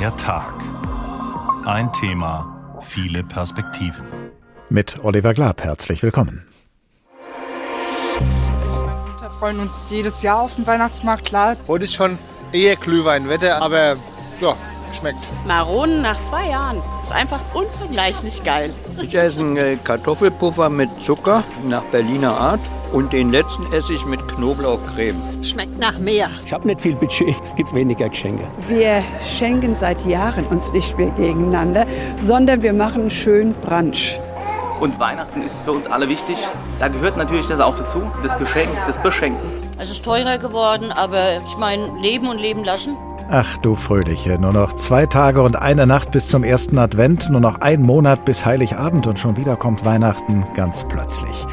Der Tag. Ein Thema, viele Perspektiven. Mit Oliver Glab herzlich willkommen. Wir freuen uns jedes Jahr auf den Weihnachtsmarkt, klar. Heute ist schon eher Glühweinwetter, aber ja, schmeckt. Maronen nach zwei Jahren. Ist einfach unvergleichlich geil. Ich esse einen Kartoffelpuffer mit Zucker nach Berliner Art und den letzten esse ich mit Knoblauchcreme. Schmeckt nach mehr. Ich habe nicht viel Budget, es gibt weniger Geschenke. Wir schenken seit Jahren uns nicht mehr gegeneinander, sondern wir machen schön Brunch. Und Weihnachten ist für uns alle wichtig. Da gehört natürlich das auch dazu, das Geschenk, das Beschenken. Es ist teurer geworden, aber ich meine, leben und leben lassen. Ach du Fröhliche, nur noch zwei Tage und eine Nacht bis zum ersten Advent, nur noch ein Monat bis Heiligabend und schon wieder kommt Weihnachten ganz plötzlich.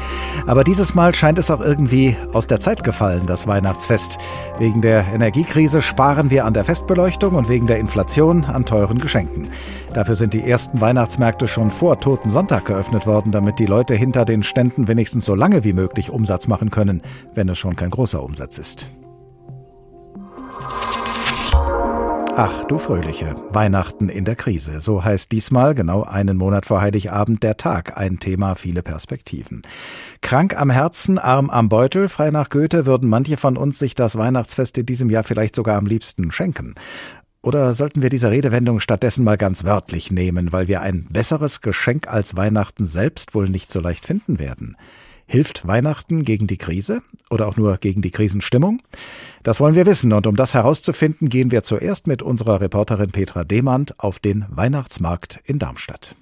Aber dieses Mal scheint es auch irgendwie aus der Zeit gefallen, das Weihnachtsfest. Wegen der Energiekrise sparen wir an der Festbeleuchtung und wegen der Inflation an teuren Geschenken. Dafür sind die ersten Weihnachtsmärkte schon vor Toten Sonntag geöffnet worden, damit die Leute hinter den Ständen wenigstens so lange wie möglich Umsatz machen können, wenn es schon kein großer Umsatz ist. Ach du Fröhliche, Weihnachten in der Krise. So heißt diesmal, genau einen Monat vor Heiligabend, der Tag. Ein Thema, viele Perspektiven. Krank am Herzen, arm am Beutel, frei nach Goethe, würden manche von uns sich das Weihnachtsfest in diesem Jahr vielleicht sogar am liebsten schenken. Oder sollten wir diese Redewendung stattdessen mal ganz wörtlich nehmen, weil wir ein besseres Geschenk als Weihnachten selbst wohl nicht so leicht finden werden? Hilft Weihnachten gegen die Krise oder auch nur gegen die Krisenstimmung? Das wollen wir wissen und um das herauszufinden, gehen wir zuerst mit unserer Reporterin Petra Demand auf den Weihnachtsmarkt in Darmstadt.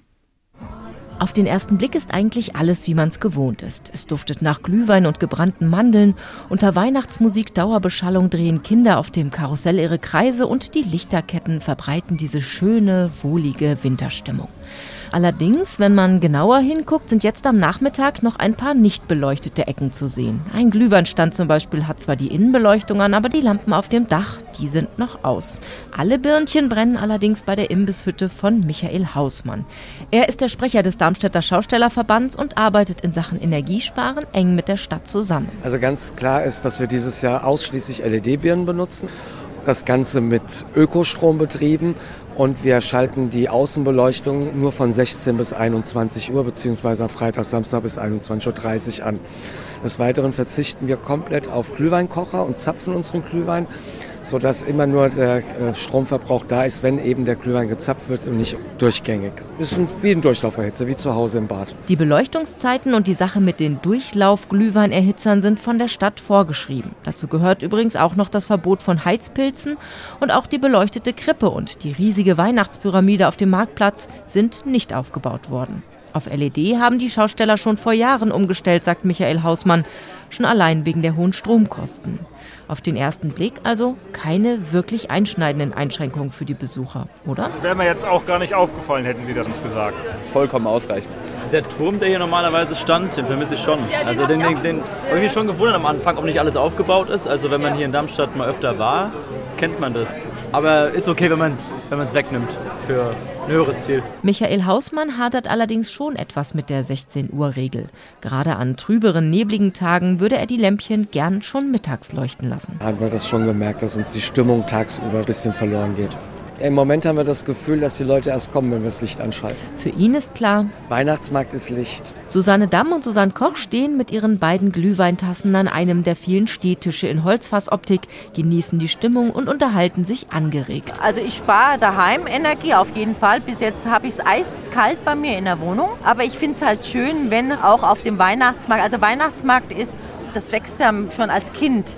Auf den ersten Blick ist eigentlich alles, wie man es gewohnt ist. Es duftet nach Glühwein und gebrannten Mandeln. Unter Weihnachtsmusik Dauerbeschallung drehen Kinder auf dem Karussell ihre Kreise und die Lichterketten verbreiten diese schöne, wohlige Winterstimmung. Allerdings, wenn man genauer hinguckt, sind jetzt am Nachmittag noch ein paar nicht beleuchtete Ecken zu sehen. Ein Glühweinstand zum Beispiel hat zwar die Innenbeleuchtung an, aber die Lampen auf dem Dach, die sind noch aus. Alle Birnchen brennen allerdings bei der Imbisshütte von Michael Hausmann. Er ist der Sprecher des Darmstädter Schaustellerverbands und arbeitet in Sachen Energiesparen eng mit der Stadt zusammen. Also ganz klar ist, dass wir dieses Jahr ausschließlich LED-Birnen benutzen das Ganze mit Ökostrom betrieben und wir schalten die Außenbeleuchtung nur von 16 bis 21 Uhr beziehungsweise am Freitag, Samstag bis 21.30 Uhr an. Des Weiteren verzichten wir komplett auf Glühweinkocher und zapfen unseren Glühwein sodass immer nur der äh, Stromverbrauch da ist, wenn eben der Glühwein gezapft wird und nicht durchgängig. Das ist wie ein Durchlauferhitzer, wie zu Hause im Bad. Die Beleuchtungszeiten und die Sache mit den Durchlauf-Glühweinerhitzern sind von der Stadt vorgeschrieben. Dazu gehört übrigens auch noch das Verbot von Heizpilzen und auch die beleuchtete Krippe und die riesige Weihnachtspyramide auf dem Marktplatz sind nicht aufgebaut worden. Auf LED haben die Schausteller schon vor Jahren umgestellt, sagt Michael Hausmann, schon allein wegen der hohen Stromkosten. Auf den ersten Blick also keine wirklich einschneidenden Einschränkungen für die Besucher, oder? Das wäre mir jetzt auch gar nicht aufgefallen, hätten Sie das nicht gesagt. Das ist vollkommen ausreichend. Dieser Turm, der hier normalerweise stand, den vermisse ich schon. Also den, den, den habe ich mich schon gewundert am Anfang, ob nicht alles aufgebaut ist. Also wenn man hier in Darmstadt mal öfter war, kennt man das. Aber ist okay, wenn man es wenn wegnimmt für ein höheres Ziel. Michael Hausmann hadert allerdings schon etwas mit der 16-Uhr-Regel. Gerade an trüberen, nebligen Tagen würde er die Lämpchen gern schon mittags leuchten lassen. Haben wir das schon gemerkt, dass uns die Stimmung tagsüber ein bisschen verloren geht. Im Moment haben wir das Gefühl, dass die Leute erst kommen, wenn wir das Licht anschalten. Für ihn ist klar, Weihnachtsmarkt ist Licht. Susanne Damm und Susanne Koch stehen mit ihren beiden Glühweintassen an einem der vielen Stehtische in Holzfassoptik, genießen die Stimmung und unterhalten sich angeregt. Also ich spare daheim Energie auf jeden Fall. Bis jetzt habe ich es eiskalt bei mir in der Wohnung. Aber ich finde es halt schön, wenn auch auf dem Weihnachtsmarkt, also Weihnachtsmarkt ist, das wächst ja schon als Kind.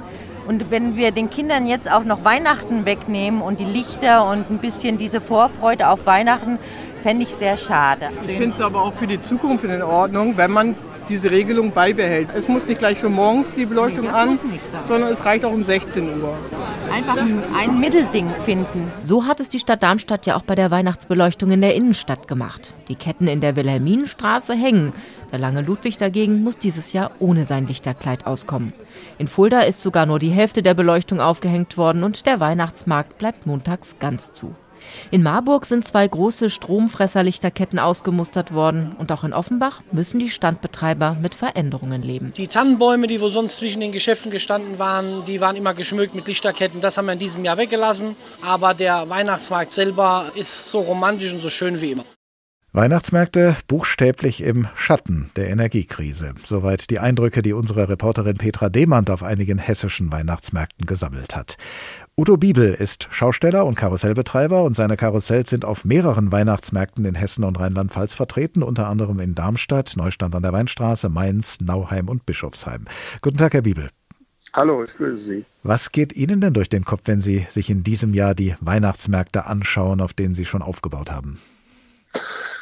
Und wenn wir den Kindern jetzt auch noch Weihnachten wegnehmen und die Lichter und ein bisschen diese Vorfreude auf Weihnachten, fände ich sehr schade. Ich finde es aber auch für die Zukunft in Ordnung, wenn man diese Regelung beibehält. Es muss nicht gleich schon morgens die Beleuchtung nee, an, sondern es reicht auch um 16 Uhr. Einfach ein, ein Mittelding finden. So hat es die Stadt Darmstadt ja auch bei der Weihnachtsbeleuchtung in der Innenstadt gemacht. Die Ketten in der Wilhelminenstraße hängen. Der lange Ludwig dagegen muss dieses Jahr ohne sein Lichterkleid auskommen. In Fulda ist sogar nur die Hälfte der Beleuchtung aufgehängt worden und der Weihnachtsmarkt bleibt montags ganz zu. In Marburg sind zwei große Stromfresserlichterketten ausgemustert worden und auch in Offenbach müssen die Standbetreiber mit Veränderungen leben. Die Tannenbäume, die wo sonst zwischen den Geschäften gestanden waren, die waren immer geschmückt mit Lichterketten. Das haben wir in diesem Jahr weggelassen. Aber der Weihnachtsmarkt selber ist so romantisch und so schön wie immer. Weihnachtsmärkte buchstäblich im Schatten der Energiekrise. Soweit die Eindrücke, die unsere Reporterin Petra Demand auf einigen hessischen Weihnachtsmärkten gesammelt hat. Udo Biebel ist Schausteller und Karussellbetreiber und seine Karussells sind auf mehreren Weihnachtsmärkten in Hessen und Rheinland-Pfalz vertreten, unter anderem in Darmstadt, Neustand an der Weinstraße, Mainz, Nauheim und Bischofsheim. Guten Tag, Herr Biebel. Hallo, ich grüße Sie. Was geht Ihnen denn durch den Kopf, wenn Sie sich in diesem Jahr die Weihnachtsmärkte anschauen, auf denen Sie schon aufgebaut haben?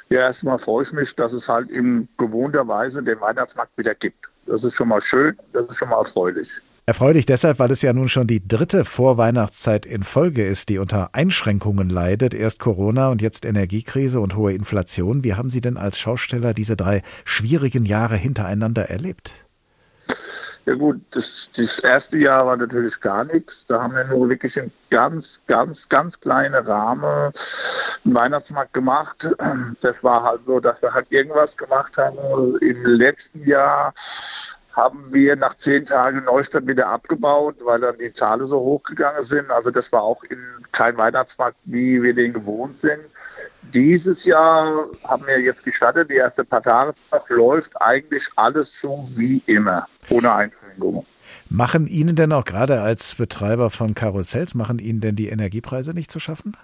Ja, erstmal freue ich mich, dass es halt in gewohnter Weise den Weihnachtsmarkt wieder gibt. Das ist schon mal schön, das ist schon mal erfreulich. Erfreulich deshalb, weil es ja nun schon die dritte Vorweihnachtszeit in Folge ist, die unter Einschränkungen leidet. Erst Corona und jetzt Energiekrise und hohe Inflation. Wie haben Sie denn als Schausteller diese drei schwierigen Jahre hintereinander erlebt? Ja gut, das, das erste Jahr war natürlich gar nichts. Da haben wir nur wirklich in ganz, ganz, ganz kleine Rahmen einen Weihnachtsmarkt gemacht. Das war halt so, dass wir halt irgendwas gemacht haben. Im letzten Jahr haben wir nach zehn Tagen Neustadt wieder abgebaut, weil dann die Zahlen so hochgegangen sind. Also das war auch in kein Weihnachtsmarkt, wie wir den gewohnt sind. Dieses Jahr haben wir jetzt gestartet, die erste paar Tage läuft eigentlich alles so wie immer, ohne Einschränkungen. Machen Ihnen denn auch gerade als Betreiber von Karussells, machen Ihnen denn die Energiepreise nicht zu schaffen?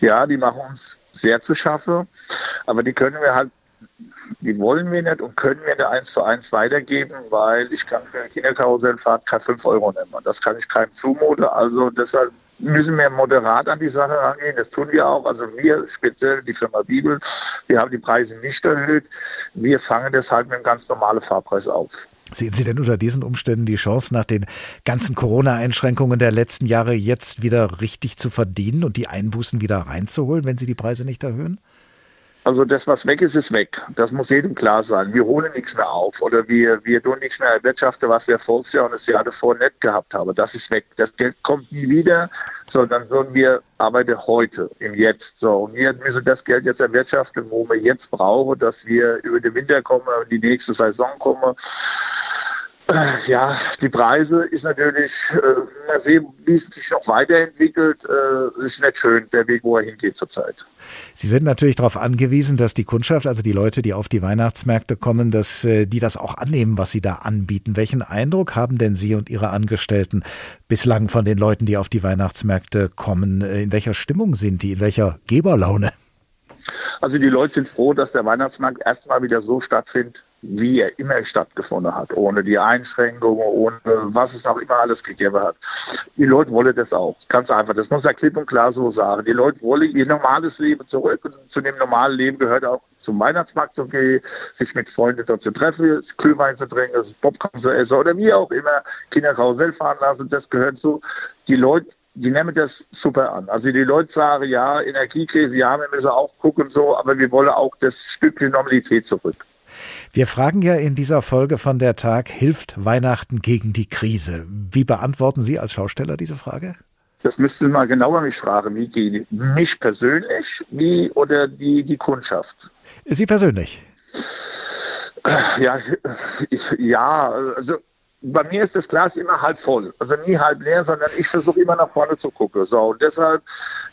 Ja, die machen uns sehr zu schaffen, aber die können wir halt, die wollen wir nicht und können wir nicht eins zu eins weitergeben, weil ich kann für eine Kinderkarussellfahrt keine 5 Euro nehmen. Das kann ich keinem zumuten, also deshalb müssen wir moderat an die Sache rangehen. Das tun wir auch. Also wir, speziell die Firma Bibel, wir haben die Preise nicht erhöht. Wir fangen deshalb mit einem ganz normalen Fahrpreis auf. Sehen Sie denn unter diesen Umständen die Chance, nach den ganzen Corona-Einschränkungen der letzten Jahre jetzt wieder richtig zu verdienen und die Einbußen wieder reinzuholen, wenn Sie die Preise nicht erhöhen? Also das, was weg ist, ist weg. Das muss jedem klar sein. Wir holen nichts mehr auf oder wir, wir tun nichts mehr erwirtschaften, was wir voriges Jahr und das Jahr davor nicht gehabt haben. Das ist weg. Das Geld kommt nie wieder, sondern sollen wir arbeiten heute, im Jetzt. So, und wir müssen das Geld jetzt erwirtschaften, wo wir jetzt brauchen, dass wir über den Winter kommen und die nächste Saison kommen. Äh, ja, die Preise ist natürlich, äh, mal sehen, wie es sich noch weiterentwickelt, äh, ist nicht schön, der Weg, wo er hingeht zurzeit. Sie sind natürlich darauf angewiesen, dass die Kundschaft, also die Leute, die auf die Weihnachtsmärkte kommen, dass äh, die das auch annehmen, was Sie da anbieten. Welchen Eindruck haben denn Sie und Ihre Angestellten bislang von den Leuten, die auf die Weihnachtsmärkte kommen? Äh, in welcher Stimmung sind die? In welcher Geberlaune? Also die Leute sind froh, dass der Weihnachtsmarkt erstmal wieder so stattfindet, wie er immer stattgefunden hat, ohne die Einschränkungen, ohne was es auch immer alles gegeben hat. Die Leute wollen das auch. Ganz einfach. Das muss man klipp und klar so sagen. Die Leute wollen ihr normales Leben zurück und zu dem normalen Leben gehört auch zum Weihnachtsmarkt zu gehen, sich mit Freunden dort zu treffen, Glühwein zu trinken, Popcorn zu essen oder wie auch immer, Kinder Karussell fahren lassen. Das gehört so. Die Leute die nehmen das super an. Also die Leute sagen, ja, Energiekrise, ja, wir müssen auch gucken so, aber wir wollen auch das Stückchen Normalität zurück. Wir fragen ja in dieser Folge von der Tag, hilft Weihnachten gegen die Krise? Wie beantworten Sie als Schausteller diese Frage? Das müssten Sie mal genauer mich fragen. Wie geht mich persönlich wie oder die, die Kundschaft? Sie persönlich? Ja, ich, ja, also bei mir ist das Glas immer halb voll. Also nie halb leer, sondern ich versuche immer nach vorne zu gucken. So, und deshalb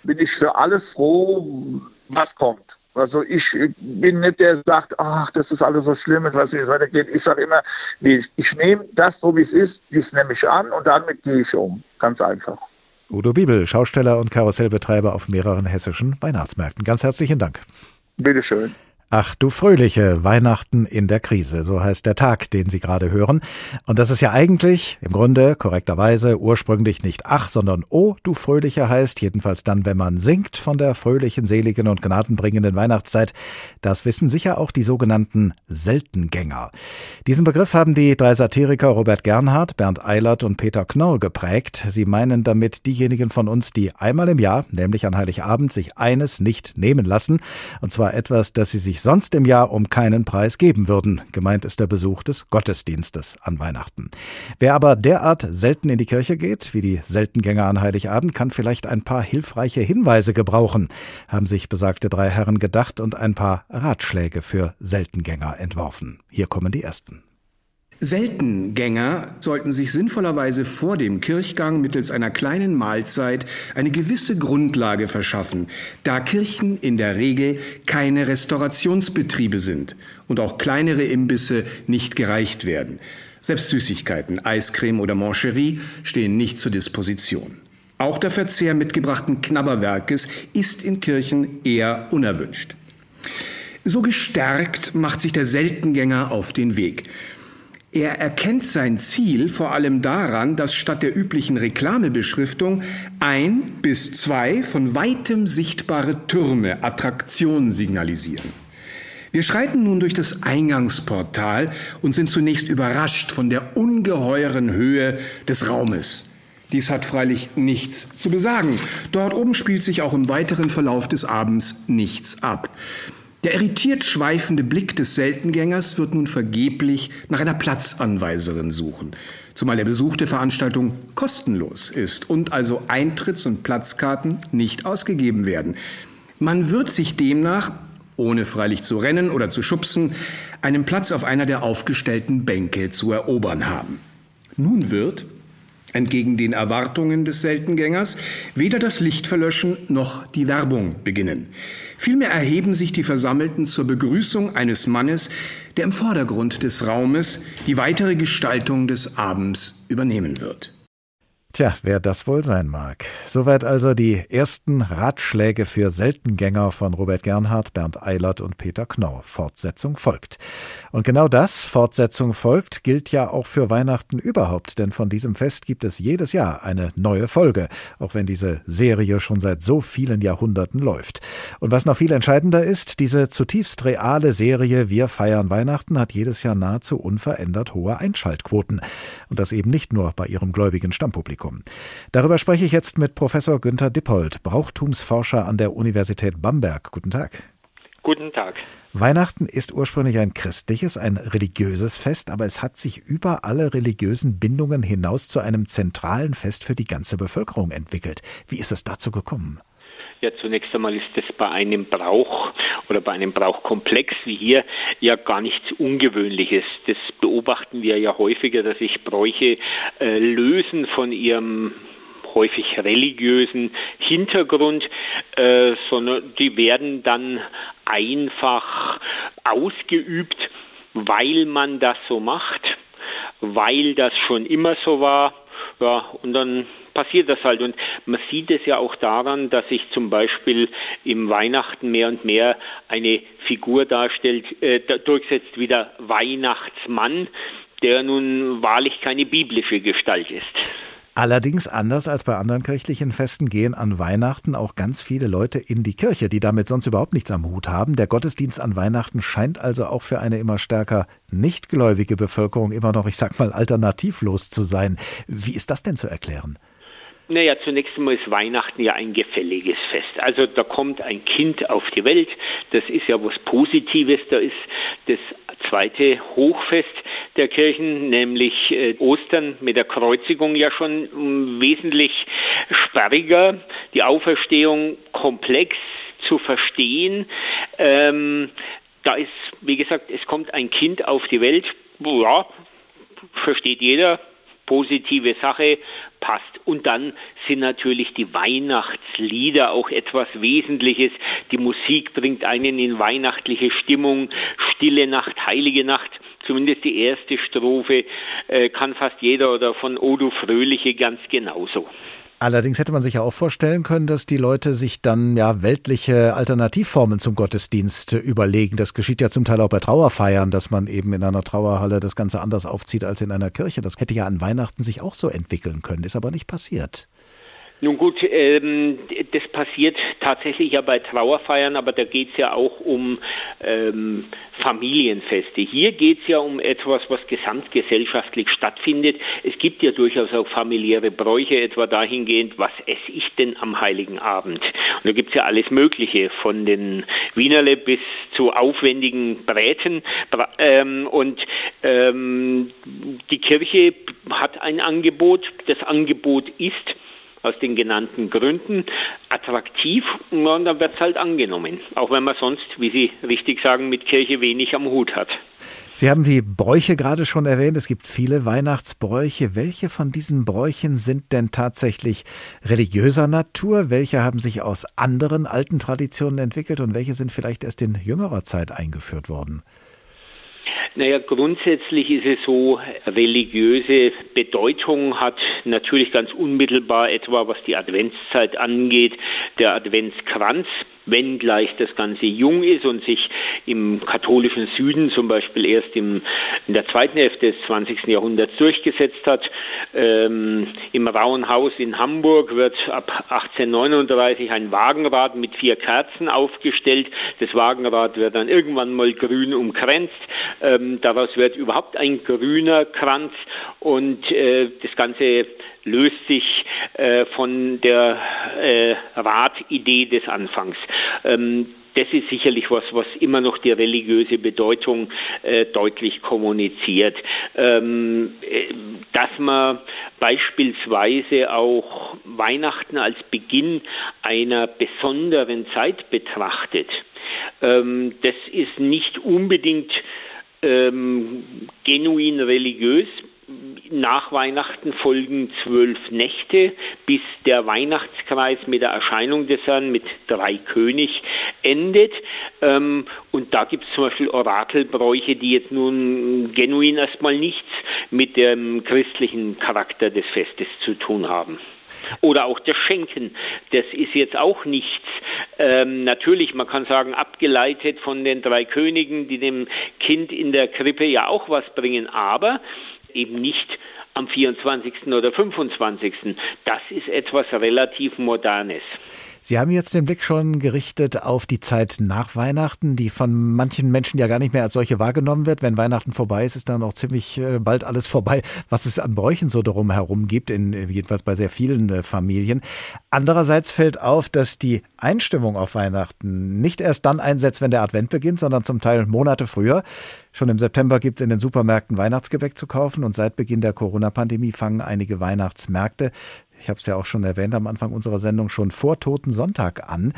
bin ich für alles froh, was kommt. Also ich bin nicht der, der sagt, ach, das ist alles so schlimm nicht, wie es weitergeht. Ich sage immer, nee, ich nehme das so, wie es ist, das nehme ich an und damit gehe ich um. Ganz einfach. Udo Bibel, Schausteller und Karussellbetreiber auf mehreren hessischen Weihnachtsmärkten. Ganz herzlichen Dank. Bitteschön. Ach du Fröhliche, Weihnachten in der Krise, so heißt der Tag, den Sie gerade hören. Und das ist ja eigentlich, im Grunde, korrekterweise, ursprünglich nicht Ach, sondern Oh, du Fröhliche heißt, jedenfalls dann, wenn man singt von der fröhlichen, seligen und gnadenbringenden Weihnachtszeit. Das wissen sicher auch die sogenannten Seltengänger. Diesen Begriff haben die drei Satiriker Robert Gernhardt, Bernd Eilert und Peter Knorr geprägt. Sie meinen damit diejenigen von uns, die einmal im Jahr, nämlich an Heiligabend, sich eines nicht nehmen lassen, und zwar etwas, das sie sich sich sonst im Jahr um keinen Preis geben würden. Gemeint ist der Besuch des Gottesdienstes an Weihnachten. Wer aber derart selten in die Kirche geht, wie die Seltengänger an Heiligabend, kann vielleicht ein paar hilfreiche Hinweise gebrauchen, haben sich besagte drei Herren gedacht und ein paar Ratschläge für Seltengänger entworfen. Hier kommen die ersten. Seltengänger sollten sich sinnvollerweise vor dem Kirchgang mittels einer kleinen Mahlzeit eine gewisse Grundlage verschaffen, da Kirchen in der Regel keine Restaurationsbetriebe sind und auch kleinere Imbisse nicht gereicht werden. Selbst Süßigkeiten, Eiscreme oder Mancherie stehen nicht zur Disposition. Auch der Verzehr mitgebrachten Knabberwerkes ist in Kirchen eher unerwünscht. So gestärkt macht sich der Seltengänger auf den Weg. Er erkennt sein Ziel vor allem daran, dass statt der üblichen Reklamebeschriftung ein bis zwei von weitem sichtbare Türme Attraktion signalisieren. Wir schreiten nun durch das Eingangsportal und sind zunächst überrascht von der ungeheuren Höhe des Raumes. Dies hat freilich nichts zu besagen. Dort oben spielt sich auch im weiteren Verlauf des Abends nichts ab. Der irritiert schweifende Blick des Seltengängers wird nun vergeblich nach einer Platzanweiserin suchen, zumal der Besuch der Veranstaltung kostenlos ist und also Eintritts- und Platzkarten nicht ausgegeben werden. Man wird sich demnach, ohne freilich zu rennen oder zu schubsen, einen Platz auf einer der aufgestellten Bänke zu erobern haben. Nun wird, entgegen den Erwartungen des Seltengängers, weder das Licht verlöschen noch die Werbung beginnen. Vielmehr erheben sich die Versammelten zur Begrüßung eines Mannes, der im Vordergrund des Raumes die weitere Gestaltung des Abends übernehmen wird. Tja, wer das wohl sein mag. Soweit also die ersten Ratschläge für Seltengänger von Robert Gernhardt, Bernd Eilert und Peter Knorr. Fortsetzung folgt. Und genau das, Fortsetzung folgt, gilt ja auch für Weihnachten überhaupt, denn von diesem Fest gibt es jedes Jahr eine neue Folge, auch wenn diese Serie schon seit so vielen Jahrhunderten läuft. Und was noch viel entscheidender ist, diese zutiefst reale Serie Wir feiern Weihnachten hat jedes Jahr nahezu unverändert hohe Einschaltquoten. Und das eben nicht nur bei ihrem gläubigen Stammpublikum. Publikum. Darüber spreche ich jetzt mit Professor Günther Dippold, Brauchtumsforscher an der Universität Bamberg. Guten Tag. Guten Tag. Weihnachten ist ursprünglich ein christliches, ein religiöses Fest, aber es hat sich über alle religiösen Bindungen hinaus zu einem zentralen Fest für die ganze Bevölkerung entwickelt. Wie ist es dazu gekommen? Ja, zunächst einmal ist das bei einem Brauch oder bei einem Brauchkomplex wie hier ja gar nichts Ungewöhnliches. Das beobachten wir ja häufiger, dass sich Bräuche äh, lösen von ihrem häufig religiösen Hintergrund, äh, sondern die werden dann einfach ausgeübt, weil man das so macht, weil das schon immer so war. Ja, und dann passiert das halt. Und man sieht es ja auch daran, dass sich zum Beispiel im Weihnachten mehr und mehr eine Figur darstellt, äh, durchsetzt wie der Weihnachtsmann, der nun wahrlich keine biblische Gestalt ist. Allerdings anders als bei anderen kirchlichen Festen gehen an Weihnachten auch ganz viele Leute in die Kirche, die damit sonst überhaupt nichts am Hut haben. Der Gottesdienst an Weihnachten scheint also auch für eine immer stärker nichtgläubige Bevölkerung immer noch, ich sag mal, alternativlos zu sein. Wie ist das denn zu erklären? Naja, zunächst einmal ist Weihnachten ja ein gefälliges Fest. Also da kommt ein Kind auf die Welt, das ist ja was Positives, da ist das zweite Hochfest der Kirchen, nämlich äh, Ostern mit der Kreuzigung ja schon um, wesentlich sperriger, die Auferstehung komplex zu verstehen. Ähm, da ist, wie gesagt, es kommt ein Kind auf die Welt, ja, versteht jeder, positive Sache, passt. Und dann sind natürlich die Weihnachtslieder auch etwas Wesentliches. Die Musik bringt einen in weihnachtliche Stimmung. Stille Nacht, heilige Nacht. Zumindest die erste Strophe äh, kann fast jeder oder von Odo Fröhliche ganz genauso. Allerdings hätte man sich ja auch vorstellen können, dass die Leute sich dann ja weltliche Alternativformen zum Gottesdienst überlegen. Das geschieht ja zum Teil auch bei Trauerfeiern, dass man eben in einer Trauerhalle das Ganze anders aufzieht als in einer Kirche. Das hätte ja an Weihnachten sich auch so entwickeln können, ist aber nicht passiert. Nun gut, ähm, das passiert tatsächlich ja bei Trauerfeiern, aber da geht es ja auch um ähm, Familienfeste. Hier geht es ja um etwas, was gesamtgesellschaftlich stattfindet. Es gibt ja durchaus auch familiäre Bräuche, etwa dahingehend, was esse ich denn am Heiligen Abend? Und da gibt es ja alles Mögliche, von den Wienerle bis zu aufwendigen Bräten. Ähm, und ähm, die Kirche hat ein Angebot. Das Angebot ist, aus den genannten Gründen attraktiv und dann wird es halt angenommen. Auch wenn man sonst, wie Sie richtig sagen, mit Kirche wenig am Hut hat. Sie haben die Bräuche gerade schon erwähnt. Es gibt viele Weihnachtsbräuche. Welche von diesen Bräuchen sind denn tatsächlich religiöser Natur? Welche haben sich aus anderen alten Traditionen entwickelt und welche sind vielleicht erst in jüngerer Zeit eingeführt worden? Naja, grundsätzlich ist es so, religiöse Bedeutung hat natürlich ganz unmittelbar etwa, was die Adventszeit angeht, der Adventskranz wenngleich das Ganze jung ist und sich im katholischen Süden zum Beispiel erst im, in der zweiten Hälfte des 20. Jahrhunderts durchgesetzt hat. Ähm, Im Rauenhaus in Hamburg wird ab 1839 ein Wagenrad mit vier Kerzen aufgestellt. Das Wagenrad wird dann irgendwann mal grün umkränzt. Ähm, daraus wird überhaupt ein grüner Kranz und äh, das Ganze löst sich äh, von der äh, Ratidee des Anfangs. Ähm, das ist sicherlich was, was immer noch die religiöse Bedeutung äh, deutlich kommuniziert. Ähm, äh, dass man beispielsweise auch Weihnachten als Beginn einer besonderen Zeit betrachtet, ähm, das ist nicht unbedingt ähm, genuin religiös nach Weihnachten folgen zwölf Nächte, bis der Weihnachtskreis mit der Erscheinung des Herrn mit drei König endet. Ähm, und da gibt es zum Beispiel Orakelbräuche, die jetzt nun genuin erstmal nichts mit dem christlichen Charakter des Festes zu tun haben. Oder auch das Schenken, das ist jetzt auch nichts. Ähm, natürlich, man kann sagen, abgeleitet von den drei Königen, die dem Kind in der Krippe ja auch was bringen, aber eben nicht am 24. oder 25. Das ist etwas relativ Modernes. Sie haben jetzt den Blick schon gerichtet auf die Zeit nach Weihnachten, die von manchen Menschen ja gar nicht mehr als solche wahrgenommen wird. Wenn Weihnachten vorbei ist, ist dann auch ziemlich äh, bald alles vorbei, was es an Bräuchen so darum herum gibt, in, jedenfalls bei sehr vielen äh, Familien. Andererseits fällt auf, dass die Einstimmung auf Weihnachten nicht erst dann einsetzt, wenn der Advent beginnt, sondern zum Teil Monate früher. Schon im September gibt es in den Supermärkten Weihnachtsgebäck zu kaufen und seit Beginn der Corona-Pandemie fangen einige Weihnachtsmärkte ich habe es ja auch schon erwähnt am Anfang unserer Sendung, schon vor Toten Sonntag an.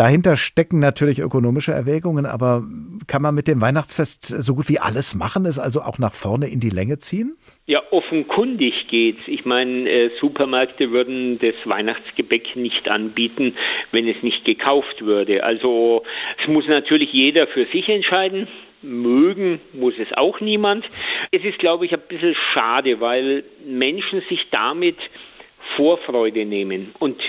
Dahinter stecken natürlich ökonomische Erwägungen, aber kann man mit dem Weihnachtsfest so gut wie alles machen, es also auch nach vorne in die Länge ziehen? Ja, offenkundig geht's. Ich meine, äh, Supermärkte würden das Weihnachtsgebäck nicht anbieten, wenn es nicht gekauft würde. Also es muss natürlich jeder für sich entscheiden. Mögen muss es auch niemand. Es ist, glaube ich, ein bisschen schade, weil Menschen sich damit Vorfreude nehmen und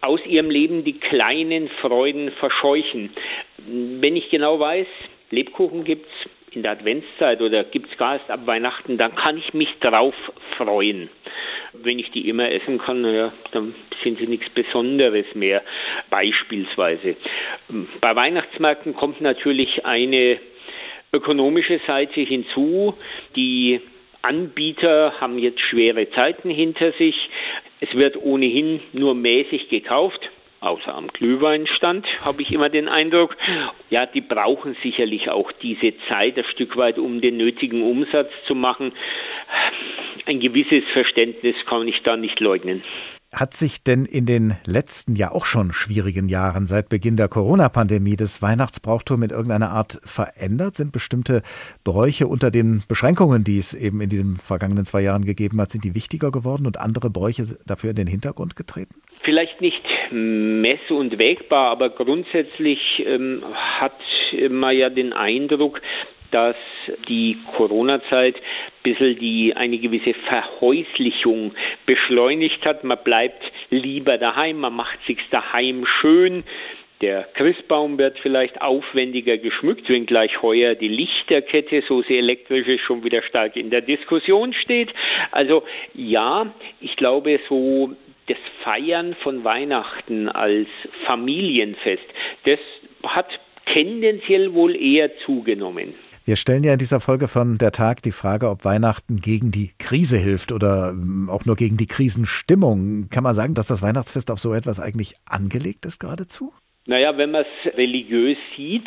aus ihrem Leben die kleinen Freuden verscheuchen. Wenn ich genau weiß, Lebkuchen gibt es in der Adventszeit oder gibt es gar erst ab Weihnachten, dann kann ich mich drauf freuen. Wenn ich die immer essen kann, ja, dann sind sie nichts Besonderes mehr, beispielsweise. Bei Weihnachtsmärkten kommt natürlich eine ökonomische Seite hinzu. Die Anbieter haben jetzt schwere Zeiten hinter sich. Es wird ohnehin nur mäßig gekauft, außer am Glühweinstand, habe ich immer den Eindruck. Ja, die brauchen sicherlich auch diese Zeit ein Stück weit, um den nötigen Umsatz zu machen. Ein gewisses Verständnis kann ich da nicht leugnen. Hat sich denn in den letzten ja auch schon schwierigen Jahren seit Beginn der Corona-Pandemie das Weihnachtsbrauchtum mit irgendeiner Art verändert? Sind bestimmte Bräuche unter den Beschränkungen, die es eben in diesen vergangenen zwei Jahren gegeben hat, sind die wichtiger geworden und andere Bräuche dafür in den Hintergrund getreten? Vielleicht nicht mess- und wägbar, aber grundsätzlich ähm, hat man ja den Eindruck, dass die Corona-Zeit ein bisschen die, eine gewisse Verhäuslichung beschleunigt hat. Man bleibt lieber daheim, man macht sich daheim schön. Der Christbaum wird vielleicht aufwendiger geschmückt, wenngleich heuer die Lichterkette, so sie elektrisch ist, schon wieder stark in der Diskussion steht. Also ja, ich glaube, so das Feiern von Weihnachten als Familienfest, das hat tendenziell wohl eher zugenommen. Wir stellen ja in dieser Folge von der Tag die Frage, ob Weihnachten gegen die Krise hilft oder auch nur gegen die Krisenstimmung. Kann man sagen, dass das Weihnachtsfest auf so etwas eigentlich angelegt ist geradezu? Naja, wenn man es religiös sieht,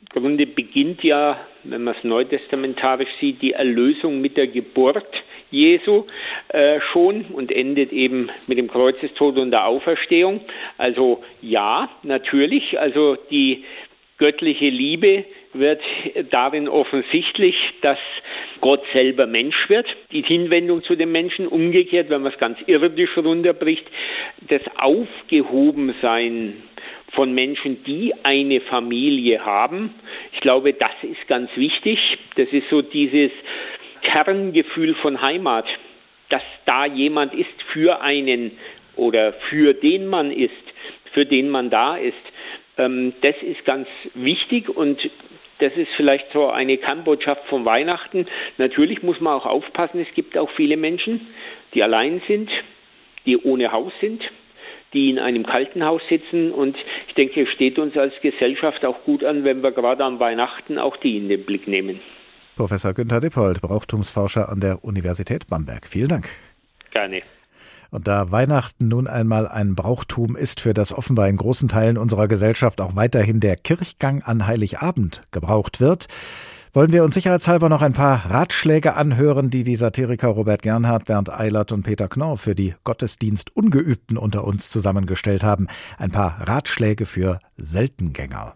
im Grunde beginnt ja, wenn man es neutestamentarisch sieht, die Erlösung mit der Geburt Jesu äh, schon und endet eben mit dem Kreuzestod und der Auferstehung. Also ja, natürlich, also die göttliche Liebe wird darin offensichtlich, dass Gott selber Mensch wird. Die Hinwendung zu den Menschen umgekehrt, wenn man es ganz irdisch runterbricht, das Aufgehobensein von Menschen, die eine Familie haben. Ich glaube, das ist ganz wichtig. Das ist so dieses Kerngefühl von Heimat, dass da jemand ist für einen oder für den man ist, für den man da ist. Ähm, das ist ganz wichtig und das ist vielleicht so eine Kernbotschaft von Weihnachten. Natürlich muss man auch aufpassen, es gibt auch viele Menschen, die allein sind, die ohne Haus sind, die in einem kalten Haus sitzen. Und ich denke, es steht uns als Gesellschaft auch gut an, wenn wir gerade am Weihnachten auch die in den Blick nehmen. Professor Günther Dippold, Brauchtumsforscher an der Universität Bamberg. Vielen Dank. Gerne. Und da Weihnachten nun einmal ein Brauchtum ist, für das offenbar in großen Teilen unserer Gesellschaft auch weiterhin der Kirchgang an Heiligabend gebraucht wird, wollen wir uns sicherheitshalber noch ein paar Ratschläge anhören, die die Satiriker Robert Gernhardt, Bernd Eilert und Peter Knorr für die Gottesdienstungeübten unter uns zusammengestellt haben. Ein paar Ratschläge für Seltengänger.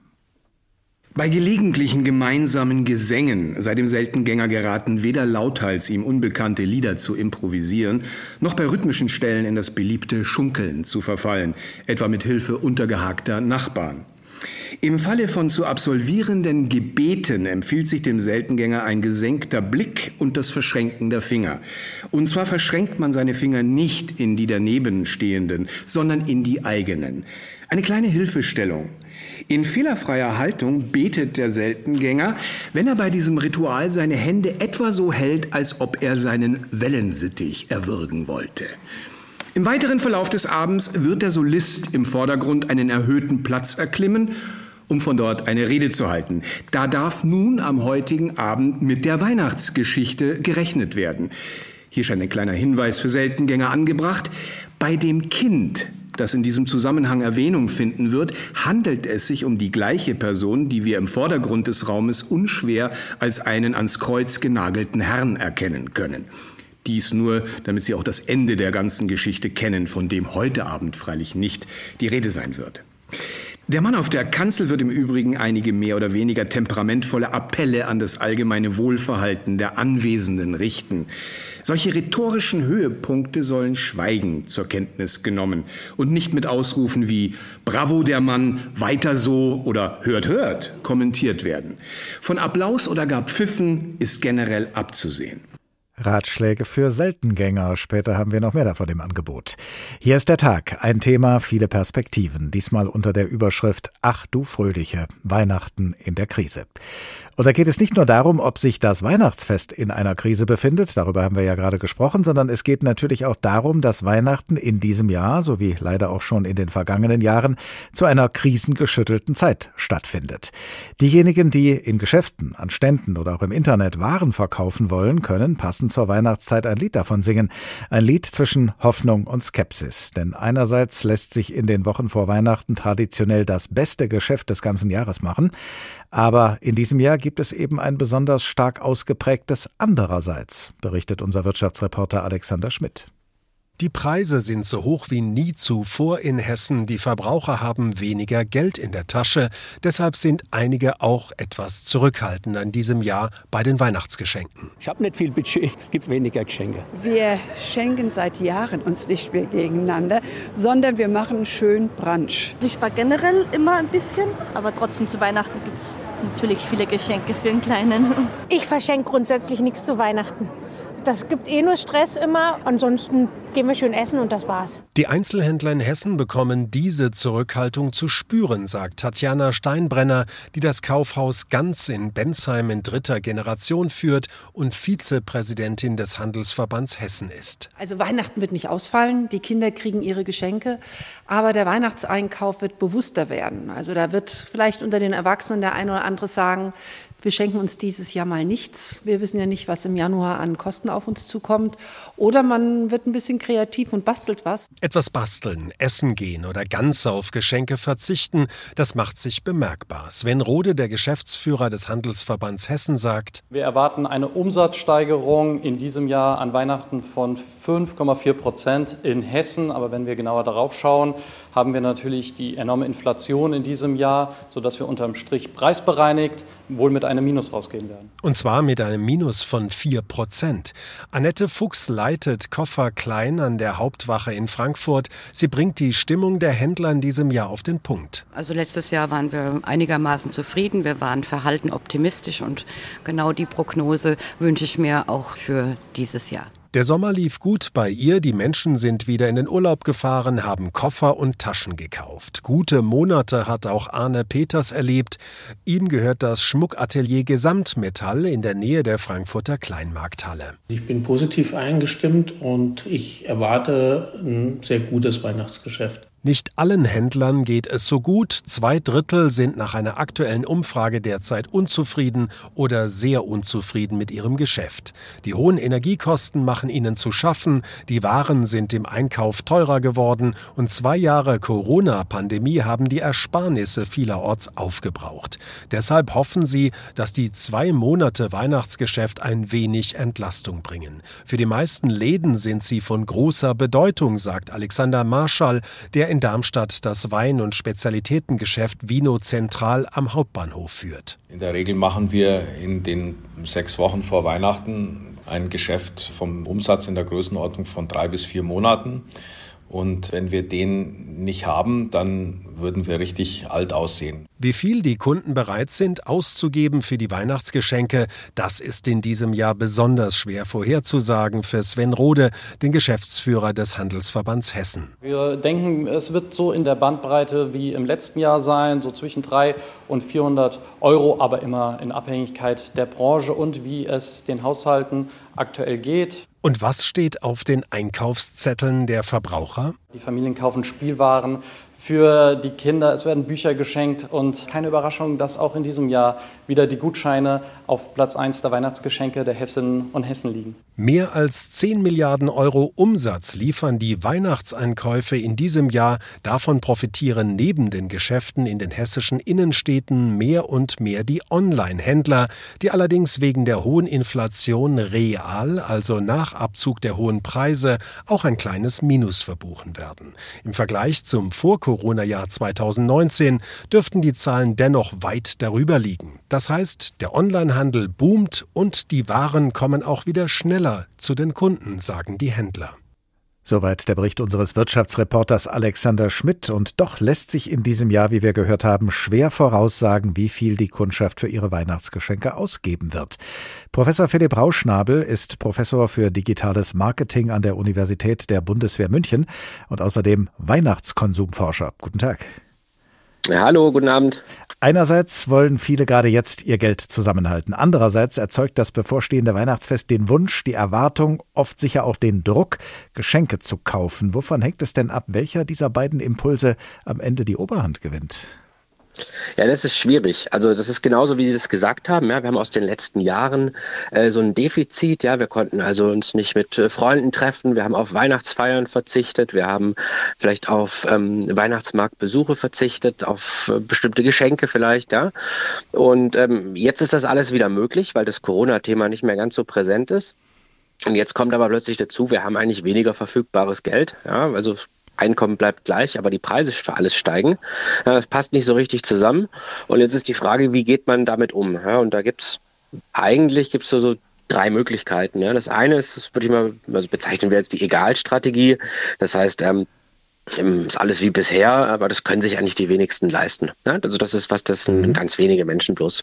Bei gelegentlichen gemeinsamen Gesängen sei dem Seltengänger geraten, weder lauthals ihm unbekannte Lieder zu improvisieren, noch bei rhythmischen Stellen in das beliebte Schunkeln zu verfallen, etwa mit Hilfe untergehakter Nachbarn. Im Falle von zu absolvierenden Gebeten empfiehlt sich dem Seltengänger ein gesenkter Blick und das Verschränken der Finger. Und zwar verschränkt man seine Finger nicht in die daneben stehenden, sondern in die eigenen. Eine kleine Hilfestellung. In fehlerfreier Haltung betet der Seltengänger, wenn er bei diesem Ritual seine Hände etwa so hält, als ob er seinen Wellensittich erwürgen wollte. Im weiteren Verlauf des Abends wird der Solist im Vordergrund einen erhöhten Platz erklimmen, um von dort eine Rede zu halten. Da darf nun am heutigen Abend mit der Weihnachtsgeschichte gerechnet werden. Hier scheint ein kleiner Hinweis für Seltengänger angebracht. Bei dem Kind das in diesem Zusammenhang Erwähnung finden wird, handelt es sich um die gleiche Person, die wir im Vordergrund des Raumes unschwer als einen ans Kreuz genagelten Herrn erkennen können. Dies nur, damit Sie auch das Ende der ganzen Geschichte kennen, von dem heute Abend freilich nicht die Rede sein wird. Der Mann auf der Kanzel wird im Übrigen einige mehr oder weniger temperamentvolle Appelle an das allgemeine Wohlverhalten der Anwesenden richten. Solche rhetorischen Höhepunkte sollen schweigend zur Kenntnis genommen und nicht mit Ausrufen wie Bravo der Mann, weiter so oder Hört, hört kommentiert werden. Von Applaus oder gar Pfiffen ist generell abzusehen. Ratschläge für Seltengänger. Später haben wir noch mehr davon im Angebot. Hier ist der Tag. Ein Thema, viele Perspektiven. Diesmal unter der Überschrift Ach du Fröhliche. Weihnachten in der Krise. Und da geht es nicht nur darum, ob sich das Weihnachtsfest in einer Krise befindet, darüber haben wir ja gerade gesprochen, sondern es geht natürlich auch darum, dass Weihnachten in diesem Jahr, so wie leider auch schon in den vergangenen Jahren, zu einer krisengeschüttelten Zeit stattfindet. Diejenigen, die in Geschäften, an Ständen oder auch im Internet Waren verkaufen wollen, können passend zur Weihnachtszeit ein Lied davon singen. Ein Lied zwischen Hoffnung und Skepsis. Denn einerseits lässt sich in den Wochen vor Weihnachten traditionell das beste Geschäft des ganzen Jahres machen. Aber in diesem Jahr gibt es eben ein besonders stark ausgeprägtes andererseits, berichtet unser Wirtschaftsreporter Alexander Schmidt. Die Preise sind so hoch wie nie zuvor in Hessen. Die Verbraucher haben weniger Geld in der Tasche. Deshalb sind einige auch etwas zurückhaltend an diesem Jahr bei den Weihnachtsgeschenken. Ich habe nicht viel Budget, es gibt weniger Geschenke. Wir schenken seit Jahren uns nicht mehr gegeneinander, sondern wir machen schön Brunch. Ich spare generell immer ein bisschen, aber trotzdem zu Weihnachten gibt es natürlich viele Geschenke für den Kleinen. Ich verschenke grundsätzlich nichts zu Weihnachten Das gibt eh nur Stress immer. Ansonsten gehen wir schön essen und das war's. Die Einzelhändler in Hessen bekommen diese Zurückhaltung zu spüren, sagt Tatjana Steinbrenner, die das Kaufhaus Ganz in Bensheim in dritter Generation führt und Vizepräsidentin des Handelsverbands Hessen ist. Also Weihnachten wird nicht ausfallen, die Kinder kriegen ihre Geschenke, aber der Weihnachtseinkauf wird bewusster werden. Also da wird vielleicht unter den Erwachsenen der eine oder andere sagen, wir schenken uns dieses Jahr mal nichts. Wir wissen ja nicht, was im Januar an Kosten auf uns zukommt. Oder man wird ein bisschen kreativ und bastelt was. Etwas basteln, essen gehen oder ganz auf Geschenke verzichten, das macht sich bemerkbar. Sven Rode, der Geschäftsführer des Handelsverbands Hessen, sagt, wir erwarten eine Umsatzsteigerung in diesem Jahr an Weihnachten von 5,4 Prozent in Hessen. Aber wenn wir genauer darauf schauen, haben wir natürlich die enorme Inflation in diesem Jahr, sodass wir unterm Strich preisbereinigt wohl mit einem Minus rausgehen werden. Und zwar mit einem Minus von 4 Prozent. Annette Fuchs leitet Koffer Klein an der Hauptwache in Frankfurt. Sie bringt die Stimmung der Händler in diesem Jahr auf den Punkt. Also letztes Jahr waren wir einigermaßen zufrieden. Wir waren verhalten optimistisch und genau die Prognose wünsche ich mir auch für dieses Jahr. Der Sommer lief gut bei ihr, die Menschen sind wieder in den Urlaub gefahren, haben Koffer und Taschen gekauft. Gute Monate hat auch Arne Peters erlebt. Ihm gehört das Schmuckatelier Gesamtmetall in der Nähe der Frankfurter Kleinmarkthalle. Ich bin positiv eingestimmt und ich erwarte ein sehr gutes Weihnachtsgeschäft. Nicht allen Händlern geht es so gut. Zwei Drittel sind nach einer aktuellen Umfrage derzeit unzufrieden oder sehr unzufrieden mit ihrem Geschäft. Die hohen Energiekosten machen ihnen zu schaffen, die Waren sind im Einkauf teurer geworden und zwei Jahre Corona-Pandemie haben die Ersparnisse vielerorts aufgebraucht. Deshalb hoffen sie, dass die zwei Monate Weihnachtsgeschäft ein wenig Entlastung bringen. Für die meisten Läden sind sie von großer Bedeutung, sagt Alexander Marschall, der in Darmstadt das Wein- und Spezialitätengeschäft Vino Zentral am Hauptbahnhof führt. In der Regel machen wir in den sechs Wochen vor Weihnachten ein Geschäft vom Umsatz in der Größenordnung von drei bis vier Monaten. Und wenn wir den nicht haben, dann würden wir richtig alt aussehen. Wie viel die Kunden bereit sind auszugeben für die Weihnachtsgeschenke, das ist in diesem Jahr besonders schwer vorherzusagen für Sven Rode, den Geschäftsführer des Handelsverbands Hessen. Wir denken, es wird so in der Bandbreite wie im letzten Jahr sein, so zwischen 300 und 400 Euro, aber immer in Abhängigkeit der Branche und wie es den Haushalten aktuell geht. Und was steht auf den Einkaufszetteln der Verbraucher? Die Familien kaufen Spielwaren für die Kinder, es werden Bücher geschenkt und keine Überraschung, dass auch in diesem Jahr wieder die Gutscheine auf Platz 1 der Weihnachtsgeschenke der Hessen und Hessen liegen. Mehr als 10 Milliarden Euro Umsatz liefern die Weihnachtseinkäufe in diesem Jahr. Davon profitieren neben den Geschäften in den hessischen Innenstädten mehr und mehr die Online-Händler, die allerdings wegen der hohen Inflation real, also nach Abzug der hohen Preise, auch ein kleines Minus verbuchen werden. Im Vergleich zum Vor-Corona-Jahr 2019 dürften die Zahlen dennoch weit darüber liegen. Das heißt, der Onlinehandel boomt und die Waren kommen auch wieder schneller zu den Kunden, sagen die Händler. Soweit der Bericht unseres Wirtschaftsreporters Alexander Schmidt. Und doch lässt sich in diesem Jahr, wie wir gehört haben, schwer voraussagen, wie viel die Kundschaft für ihre Weihnachtsgeschenke ausgeben wird. Professor Philipp Rauschnabel ist Professor für digitales Marketing an der Universität der Bundeswehr München und außerdem Weihnachtskonsumforscher. Guten Tag. Hallo, guten Abend. Einerseits wollen viele gerade jetzt ihr Geld zusammenhalten. Andererseits erzeugt das bevorstehende Weihnachtsfest den Wunsch, die Erwartung, oft sicher auch den Druck, Geschenke zu kaufen. Wovon hängt es denn ab, welcher dieser beiden Impulse am Ende die Oberhand gewinnt? Ja, das ist schwierig. Also das ist genauso, wie Sie es gesagt haben. Ja, wir haben aus den letzten Jahren äh, so ein Defizit. Ja, wir konnten also uns nicht mit äh, Freunden treffen. Wir haben auf Weihnachtsfeiern verzichtet. Wir haben vielleicht auf ähm, Weihnachtsmarktbesuche verzichtet, auf äh, bestimmte Geschenke vielleicht. Ja, und ähm, jetzt ist das alles wieder möglich, weil das Corona-Thema nicht mehr ganz so präsent ist. Und jetzt kommt aber plötzlich dazu, wir haben eigentlich weniger verfügbares Geld. Ja, also Einkommen bleibt gleich, aber die Preise für alles steigen. Das passt nicht so richtig zusammen. Und jetzt ist die Frage, wie geht man damit um? Und da gibt es eigentlich gibt's so, drei Möglichkeiten. Das eine ist, das würde ich mal, also bezeichnen wir jetzt die Egalstrategie. Das heißt, ähm, ist alles wie bisher, aber das können sich eigentlich die wenigsten leisten. Ne? Also das ist was, das sind mhm. ganz wenige Menschen bloß.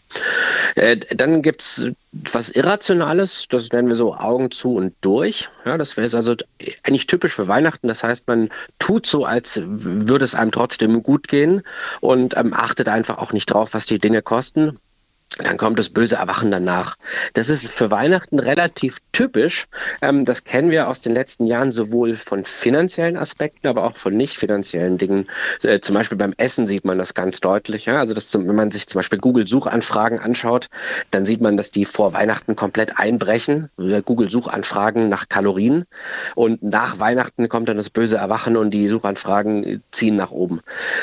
Äh, dann gibt es was Irrationales, das nennen wir so Augen zu und durch. Ja, das wäre also eigentlich typisch für Weihnachten. Das heißt, man tut so, als würde es einem trotzdem gut gehen und ähm, achtet einfach auch nicht drauf, was die Dinge kosten dann kommt das böse Erwachen danach. Das ist für Weihnachten relativ typisch. Ähm, das kennen wir aus den letzten Jahren sowohl von finanziellen Aspekten, aber auch von nicht finanziellen Dingen. Äh, zum Beispiel beim Essen sieht man das ganz deutlich. Also das, wenn man sich zum Beispiel Google-Suchanfragen anschaut, dann sieht man, dass die vor Weihnachten komplett einbrechen. Google-Suchanfragen nach Kalorien. Und nach Weihnachten kommt dann das böse Erwachen und die Suchanfragen ziehen nach oben.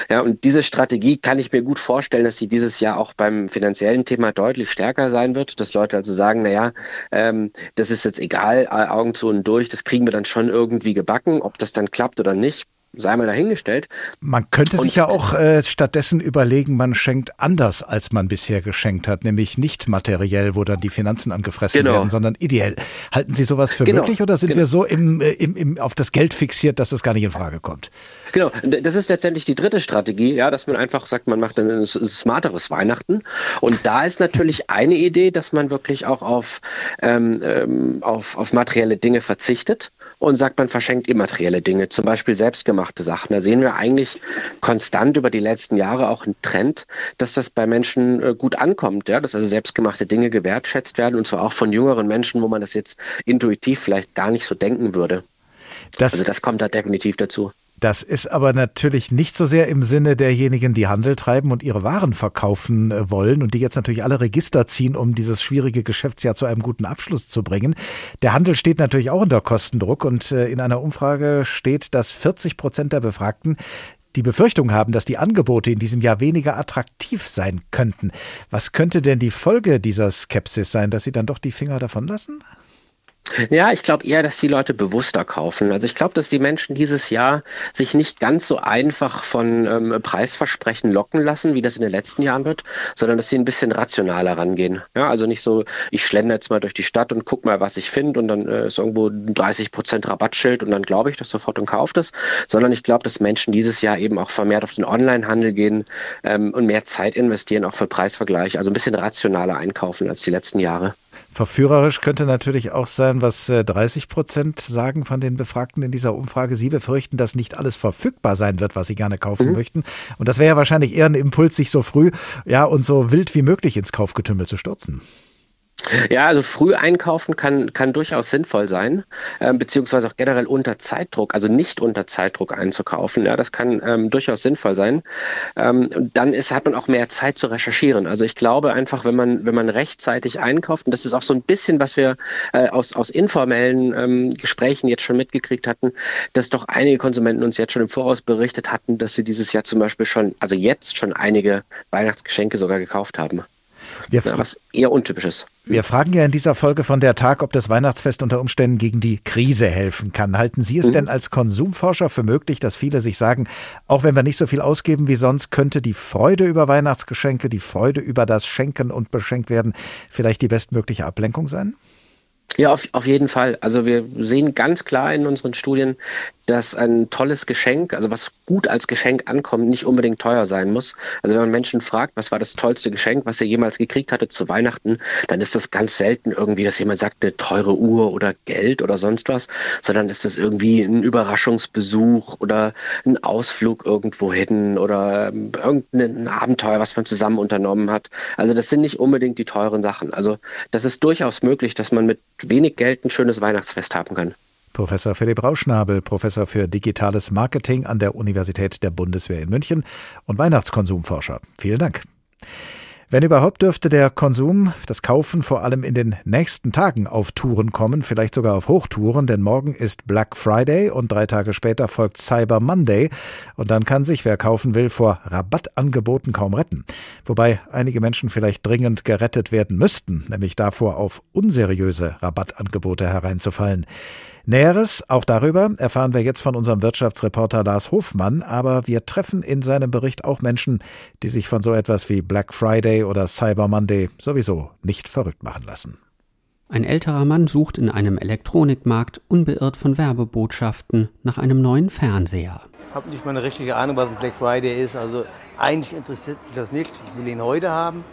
Ja, und diese Strategie kann ich mir gut vorstellen, dass sie dieses Jahr auch beim finanziellen Thema Thema deutlich stärker sein wird, dass Leute also sagen, naja, ähm, das ist jetzt egal, Augen zu und durch, das kriegen wir dann schon irgendwie gebacken, ob das dann klappt oder nicht sei mal dahingestellt. Man könnte und sich ja auch äh, stattdessen überlegen, man schenkt anders, als man bisher geschenkt hat, nämlich nicht materiell, wo dann die Finanzen angefressen genau. werden, sondern ideell. Halten Sie sowas für genau. möglich oder sind genau. wir so im, äh, im, im, auf das Geld fixiert, dass das gar nicht in Frage kommt? Genau, das ist letztendlich die dritte Strategie, ja, dass man einfach sagt, man macht ein smarteres Weihnachten. Und da ist natürlich eine Idee, dass man wirklich auch auf, ähm, ähm, auf, auf materielle Dinge verzichtet und sagt, man verschenkt immaterielle Dinge, zum Beispiel selbstgemachte Sachen. Da sehen wir eigentlich konstant über die letzten Jahre auch einen Trend, dass das bei Menschen äh, gut ankommt, ja, dass also selbstgemachte Dinge gewertschätzt werden und zwar auch von jüngeren Menschen, wo man das jetzt intuitiv vielleicht gar nicht so denken würde. Das, also das kommt da definitiv dazu. Das ist aber natürlich nicht so sehr im Sinne derjenigen, die Handel treiben und ihre Waren verkaufen äh, wollen und die jetzt natürlich alle Register ziehen, um dieses schwierige Geschäftsjahr zu einem guten Abschluss zu bringen. Der Handel steht natürlich auch unter Kostendruck und äh, in einer Umfrage steht, dass 40 Prozent der Befragten die Befürchtung haben, dass die Angebote in diesem Jahr weniger attraktiv sein könnten. Was könnte denn die Folge dieser Skepsis sein, dass sie dann doch die Finger davon lassen? Ja, ich glaube eher, dass die Leute bewusster kaufen. Also ich glaube, dass die Menschen dieses Jahr sich nicht ganz so einfach von ähm, Preisversprechen locken lassen, wie das in den letzten Jahren wird, sondern dass sie ein bisschen rationaler rangehen. Ja, also nicht so, ich schlender jetzt mal durch die Stadt und guck mal, was ich finde und dann äh, ist irgendwo ein 30 Prozent Rabattschild und dann glaube ich das sofort und kaufe das, sondern ich glaube, dass Menschen dieses Jahr eben auch vermehrt auf den Onlinehandel gehen ähm, und mehr Zeit investieren, auch für Preisvergleich, also ein bisschen rationaler einkaufen als die letzten Jahre. Verführerisch könnte natürlich auch sein, was 30 äh, Prozent sagen von den Befragten in dieser Umfrage. Sie befürchten, dass nicht alles verfügbar sein wird, was sie gerne kaufen mhm. möchten. Und das wäre ja wahrscheinlich eher ein Impuls, sich so früh, ja, und so wild wie möglich ins Kaufgetümmel zu stürzen. Ja, also früh einkaufen kann, kann durchaus sinnvoll sein, äh, beziehungsweise auch generell unter Zeitdruck, also nicht unter Zeitdruck einzukaufen. Ja, das kann ähm, durchaus sinnvoll sein. Ähm, dann ist, hat man auch mehr Zeit zu recherchieren. Also ich glaube einfach, wenn man, wenn man rechtzeitig einkauft, und das ist auch so ein bisschen, was wir äh, aus, aus informellen ähm, Gesprächen jetzt schon mitgekriegt hatten, dass doch einige Konsumenten uns jetzt schon im Voraus berichtet hatten, dass sie dieses Jahr zum Beispiel schon, also jetzt schon einige Weihnachtsgeschenke sogar gekauft haben. Wir, was eher untypisch ist. Wir fragen ja in dieser Folge von der Tag, ob das Weihnachtsfest unter Umständen gegen die Krise helfen kann. Halten Sie es mhm. denn als Konsumforscher für möglich, dass viele sich sagen, auch wenn wir nicht so viel ausgeben wie sonst, könnte die Freude über Weihnachtsgeschenke, die Freude über das Schenken und Beschenkt werden vielleicht die bestmögliche Ablenkung sein? Ja, auf, auf jeden Fall. Also wir sehen ganz klar in unseren Studien, dass ein tolles Geschenk, also was gut als Geschenk ankommt, nicht unbedingt teuer sein muss. Also wenn man Menschen fragt, was war das tollste Geschenk, was er jemals gekriegt hatte zu Weihnachten, dann ist das ganz selten irgendwie, dass jemand sagt, eine teure Uhr oder Geld oder sonst was, sondern ist das irgendwie ein Überraschungsbesuch oder ein Ausflug irgendwo hin oder ähm, irgendein Abenteuer, was man zusammen unternommen hat. Also das sind nicht unbedingt die teuren Sachen. Also das ist durchaus möglich, dass man mit wenig Geld ein schönes Weihnachtsfest haben kann. Professor Philipp Rauschnabel, Professor für digitales Marketing an der Universität der Bundeswehr in München und Weihnachtskonsumforscher. Vielen Dank. Wenn überhaupt dürfte der Konsum, das Kaufen vor allem in den nächsten Tagen auf Touren kommen, vielleicht sogar auf Hochtouren, denn morgen ist Black Friday und drei Tage später folgt Cyber Monday und dann kann sich, wer kaufen will, vor Rabattangeboten kaum retten. Wobei einige Menschen vielleicht dringend gerettet werden müssten, nämlich davor auf unseriöse Rabattangebote hereinzufallen. Näheres, auch darüber, erfahren wir jetzt von unserem Wirtschaftsreporter Lars Hofmann, aber wir treffen in seinem Bericht auch Menschen, die sich von so etwas wie Black Friday oder Cyber Monday sowieso nicht verrückt machen lassen. Ein älterer Mann sucht in einem Elektronikmarkt unbeirrt von Werbebotschaften nach einem neuen Fernseher. habe nicht mal eine richtige Ahnung, was ein Black Friday ist. Also eigentlich interessiert mich das nicht. Ich will ihn heute haben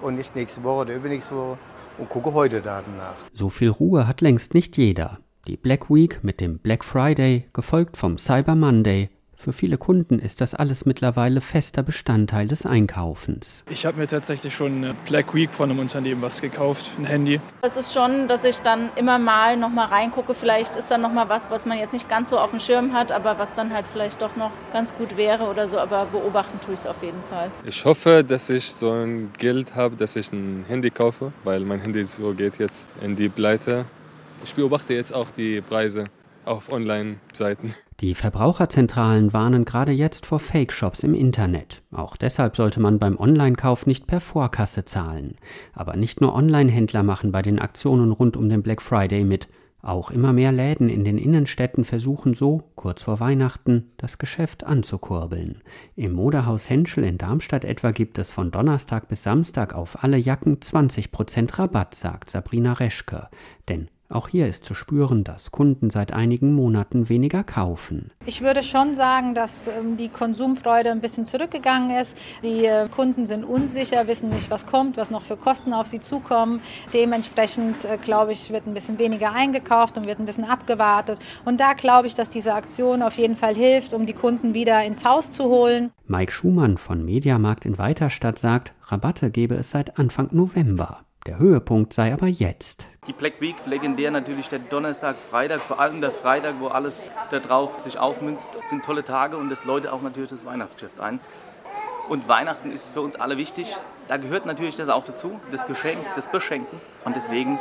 und nicht nächste Woche oder übernächste Woche und gucke heute Daten nach. So viel Ruhe hat längst nicht jeder. Die Black Week mit dem Black Friday, gefolgt vom Cyber Monday, für viele Kunden ist das alles mittlerweile fester Bestandteil des Einkaufens. Ich habe mir tatsächlich schon eine Black Week von einem Unternehmen was gekauft, ein Handy. Es ist schon, dass ich dann immer mal noch mal reingucke. Vielleicht ist da noch mal was, was man jetzt nicht ganz so auf dem Schirm hat, aber was dann halt vielleicht doch noch ganz gut wäre oder so. Aber beobachten tue ich es auf jeden Fall. Ich hoffe, dass ich so ein Geld habe, dass ich ein Handy kaufe, weil mein Handy so geht jetzt in die Pleite. Ich beobachte jetzt auch die Preise auf Online-Seiten. Die Verbraucherzentralen warnen gerade jetzt vor Fake-Shops im Internet. Auch deshalb sollte man beim Online-Kauf nicht per Vorkasse zahlen. Aber nicht nur Online-Händler machen bei den Aktionen rund um den Black Friday mit. Auch immer mehr Läden in den Innenstädten versuchen so, kurz vor Weihnachten, das Geschäft anzukurbeln. Im Modehaus Henschel in Darmstadt etwa gibt es von Donnerstag bis Samstag auf alle Jacken 20% Rabatt, sagt Sabrina Reschke. Denn auch hier ist zu spüren, dass Kunden seit einigen Monaten weniger kaufen. Ich würde schon sagen, dass ähm, die Konsumfreude ein bisschen zurückgegangen ist. Die äh, Kunden sind unsicher, wissen nicht, was kommt, was noch für Kosten auf sie zukommen. Dementsprechend, äh, glaube ich, wird ein bisschen weniger eingekauft und wird ein bisschen abgewartet. Und da glaube ich, dass diese Aktion auf jeden Fall hilft, um die Kunden wieder ins Haus zu holen. Mike Schumann von Mediamarkt in Weiterstadt sagt, Rabatte gebe es seit Anfang November. Der Höhepunkt sei aber jetzt. Die Black Week, legendär natürlich der Donnerstag, Freitag, vor allem der Freitag, wo alles darauf sich aufmünzt, sind tolle Tage und das läutet auch natürlich das Weihnachtsgeschäft ein. Und Weihnachten ist für uns alle wichtig. Da gehört natürlich das auch dazu, das Geschenk, das Beschenken. Und deswegen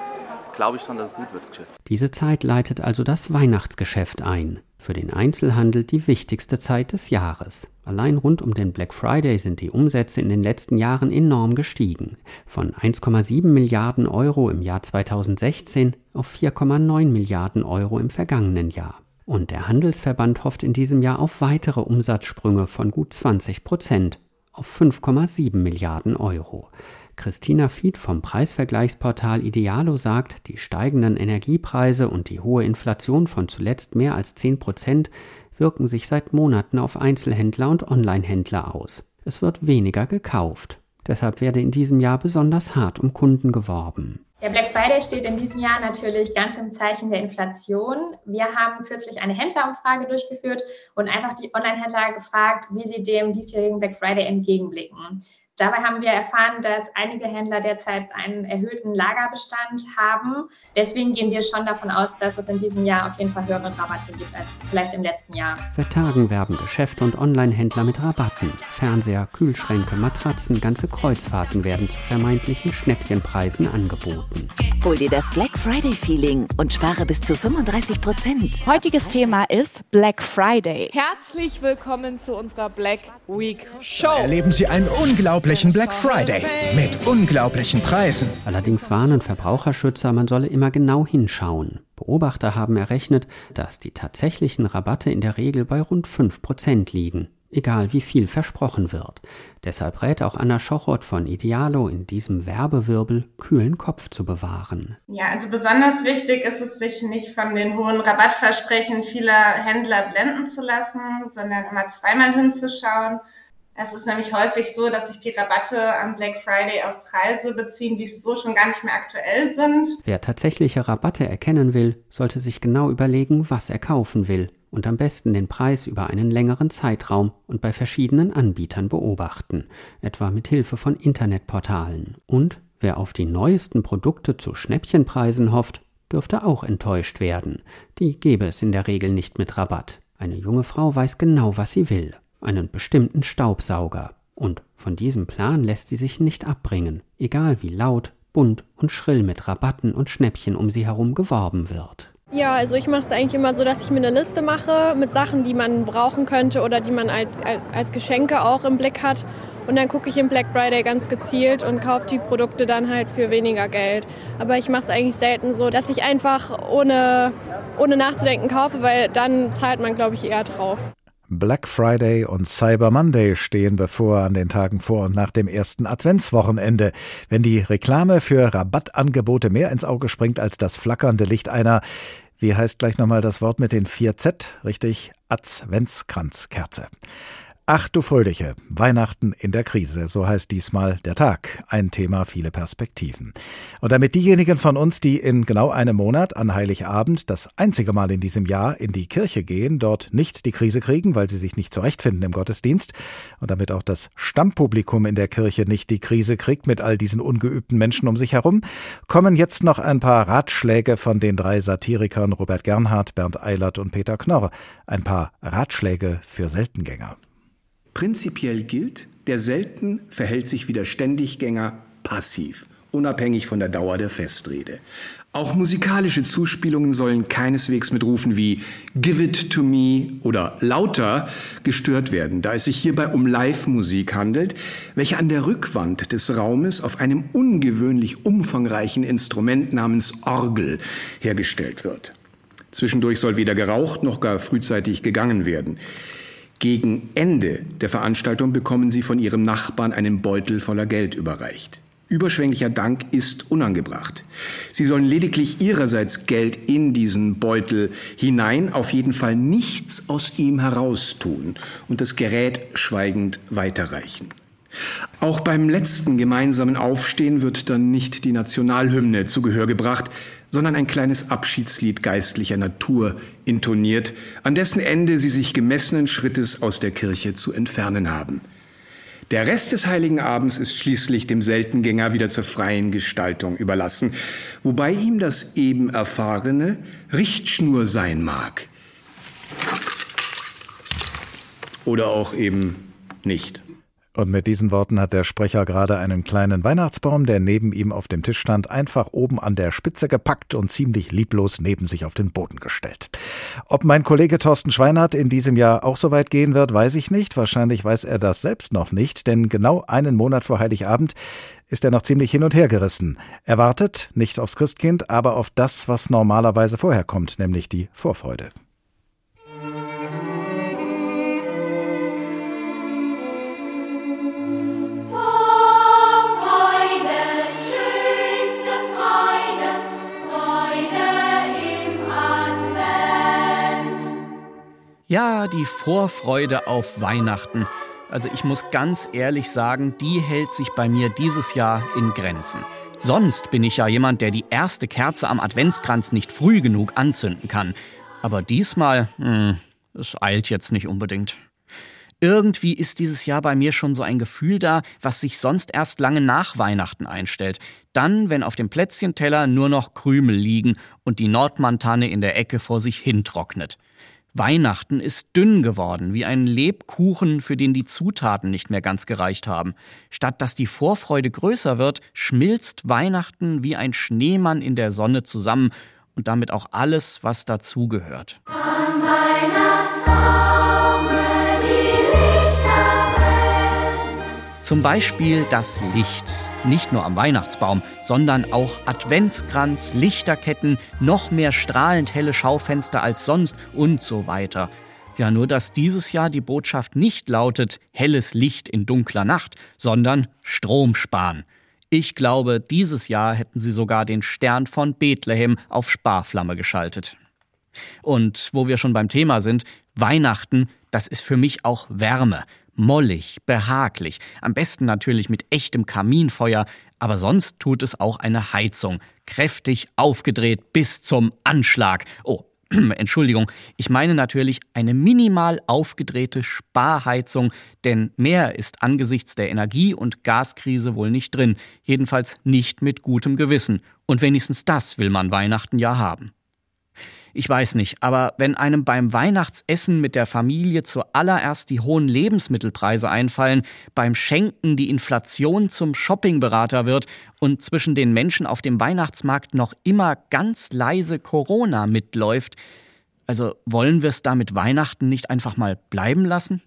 glaube ich daran, dass es gut wird, das Geschäft. Diese Zeit leitet also das Weihnachtsgeschäft ein. Für den Einzelhandel die wichtigste Zeit des Jahres. Allein rund um den Black Friday sind die Umsätze in den letzten Jahren enorm gestiegen. Von 1,7 Milliarden Euro im Jahr 2016 auf 4,9 Milliarden Euro im vergangenen Jahr. Und der Handelsverband hofft in diesem Jahr auf weitere Umsatzsprünge von gut 20 Prozent auf 5,7 Milliarden Euro. Christina Fied vom Preisvergleichsportal Idealo sagt, die steigenden Energiepreise und die hohe Inflation von zuletzt mehr als 10 Prozent wirken sich seit Monaten auf Einzelhändler und Onlinehändler aus. Es wird weniger gekauft. Deshalb werde in diesem Jahr besonders hart um Kunden geworben. Der Black Friday steht in diesem Jahr natürlich ganz im Zeichen der Inflation. Wir haben kürzlich eine Händlerumfrage durchgeführt und einfach die Online-Händler gefragt, wie sie dem diesjährigen Black Friday entgegenblicken. Dabei haben wir erfahren, dass einige Händler derzeit einen erhöhten Lagerbestand haben. Deswegen gehen wir schon davon aus, dass es in diesem Jahr auf jeden Fall höhere Rabatte gibt als vielleicht im letzten Jahr. Seit Tagen werben Geschäfte und Online-Händler mit Rabatten. Fernseher, Kühlschränke, Matratzen, ganze Kreuzfahrten werden zu vermeintlichen Schnäppchenpreisen angeboten. Hol dir das Black Friday Feeling und spare bis zu 35 Prozent. Heutiges Thema ist Black Friday. Herzlich willkommen zu unserer Black Week Show. Erleben Sie einen unglaublichen unglaublichen Black Friday mit unglaublichen Preisen. Allerdings warnen Verbraucherschützer, man solle immer genau hinschauen. Beobachter haben errechnet, dass die tatsächlichen Rabatte in der Regel bei rund 5% liegen egal wie viel versprochen wird. Deshalb rät auch Anna Schochot von Idealo in diesem Werbewirbel kühlen Kopf zu bewahren. Ja, also besonders wichtig ist es, sich nicht von den hohen Rabattversprechen vieler Händler blenden zu lassen, sondern immer zweimal hinzuschauen es ist nämlich häufig so, dass sich die Rabatte am Black Friday auf Preise beziehen, die so schon gar nicht mehr aktuell sind. Wer tatsächliche Rabatte erkennen will, sollte sich genau überlegen, was er kaufen will und am besten den Preis über einen längeren Zeitraum und bei verschiedenen Anbietern beobachten, etwa mit Hilfe von Internetportalen. Und wer auf die neuesten Produkte zu Schnäppchenpreisen hofft, dürfte auch enttäuscht werden. Die gäbe es in der Regel nicht mit Rabatt. Eine junge Frau weiß genau, was sie will einen bestimmten Staubsauger, und von diesem Plan lässt sie sich nicht abbringen, egal wie laut, bunt und schrill mit Rabatten und Schnäppchen um sie herum geworben wird. Ja, also ich mache es eigentlich immer so, dass ich mir eine Liste mache mit Sachen, die man brauchen könnte oder die man als, als Geschenke auch im Blick hat. Und dann gucke ich im Black Friday ganz gezielt und kaufe die Produkte dann halt für weniger Geld. Aber ich mache es eigentlich selten so, dass ich einfach ohne, ohne nachzudenken kaufe, weil dann zahlt man, glaube ich, eher drauf. Black Friday und Cyber Monday stehen bevor an den Tagen vor und nach dem ersten Adventswochenende. Wenn die Reklame für Rabattangebote mehr ins Auge springt als das flackernde Licht einer Wie heißt gleich nochmal das Wort mit den vier Z? Richtig, Adventskranzkerze. Ach du Fröhliche, Weihnachten in der Krise, so heißt diesmal der Tag. Ein Thema, viele Perspektiven. Und damit diejenigen von uns, die in genau einem Monat an Heiligabend das einzige Mal in diesem Jahr in die Kirche gehen, dort nicht die Krise kriegen, weil sie sich nicht zurechtfinden im Gottesdienst, und damit auch das Stammpublikum in der Kirche nicht die Krise kriegt mit all diesen ungeübten Menschen um sich herum, kommen jetzt noch ein paar Ratschläge von den drei Satirikern Robert Gernhardt, Bernd Eilert und Peter Knorr. Ein paar Ratschläge für Seltengänger. Prinzipiell gilt, der Selten verhält sich wie der Ständiggänger passiv, unabhängig von der Dauer der Festrede. Auch musikalische Zuspielungen sollen keineswegs mit Rufen wie Give it to me oder lauter gestört werden, da es sich hierbei um Live-Musik handelt, welche an der Rückwand des Raumes auf einem ungewöhnlich umfangreichen Instrument namens Orgel hergestellt wird. Zwischendurch soll weder geraucht noch gar frühzeitig gegangen werden. Gegen Ende der Veranstaltung bekommen Sie von Ihrem Nachbarn einen Beutel voller Geld überreicht. Überschwänglicher Dank ist unangebracht. Sie sollen lediglich Ihrerseits Geld in diesen Beutel hinein, auf jeden Fall nichts aus ihm heraustun und das Gerät schweigend weiterreichen. Auch beim letzten gemeinsamen Aufstehen wird dann nicht die Nationalhymne zu Gehör gebracht, sondern ein kleines Abschiedslied geistlicher Natur intoniert, an dessen Ende sie sich gemessenen Schrittes aus der Kirche zu entfernen haben. Der Rest des heiligen Abends ist schließlich dem Seltengänger wieder zur freien Gestaltung überlassen, wobei ihm das eben Erfahrene Richtschnur sein mag. Oder auch eben nicht. Und mit diesen Worten hat der Sprecher gerade einen kleinen Weihnachtsbaum, der neben ihm auf dem Tisch stand, einfach oben an der Spitze gepackt und ziemlich lieblos neben sich auf den Boden gestellt. Ob mein Kollege Thorsten Schweinert in diesem Jahr auch so weit gehen wird, weiß ich nicht. Wahrscheinlich weiß er das selbst noch nicht, denn genau einen Monat vor Heiligabend ist er noch ziemlich hin und her gerissen. Er wartet nicht aufs Christkind, aber auf das, was normalerweise vorher kommt, nämlich die Vorfreude. Ja, die Vorfreude auf Weihnachten. Also ich muss ganz ehrlich sagen, die hält sich bei mir dieses Jahr in Grenzen. Sonst bin ich ja jemand, der die erste Kerze am Adventskranz nicht früh genug anzünden kann. Aber diesmal, hm, es eilt jetzt nicht unbedingt. Irgendwie ist dieses Jahr bei mir schon so ein Gefühl da, was sich sonst erst lange nach Weihnachten einstellt. Dann, wenn auf dem Plätzchenteller nur noch Krümel liegen und die Nordmantanne in der Ecke vor sich hintrocknet. Weihnachten ist dünn geworden, wie ein Lebkuchen, für den die Zutaten nicht mehr ganz gereicht haben. Statt dass die Vorfreude größer wird, schmilzt Weihnachten wie ein Schneemann in der Sonne zusammen und damit auch alles, was dazugehört. Am Zum Beispiel das Licht. Nicht nur am Weihnachtsbaum, sondern auch Adventskranz, Lichterketten, noch mehr strahlend helle Schaufenster als sonst und so weiter. Ja, nur dass dieses Jahr die Botschaft nicht lautet helles Licht in dunkler Nacht, sondern Strom sparen. Ich glaube, dieses Jahr hätten sie sogar den Stern von Bethlehem auf Sparflamme geschaltet. Und wo wir schon beim Thema sind, Weihnachten, das ist für mich auch Wärme mollig, behaglich, am besten natürlich mit echtem Kaminfeuer, aber sonst tut es auch eine Heizung, kräftig aufgedreht bis zum Anschlag. Oh, Entschuldigung, ich meine natürlich eine minimal aufgedrehte Sparheizung, denn mehr ist angesichts der Energie- und Gaskrise wohl nicht drin, jedenfalls nicht mit gutem Gewissen. Und wenigstens das will man Weihnachten ja haben. Ich weiß nicht, aber wenn einem beim Weihnachtsessen mit der Familie zuallererst die hohen Lebensmittelpreise einfallen, beim Schenken die Inflation zum Shoppingberater wird und zwischen den Menschen auf dem Weihnachtsmarkt noch immer ganz leise Corona mitläuft, also wollen wir es da mit Weihnachten nicht einfach mal bleiben lassen?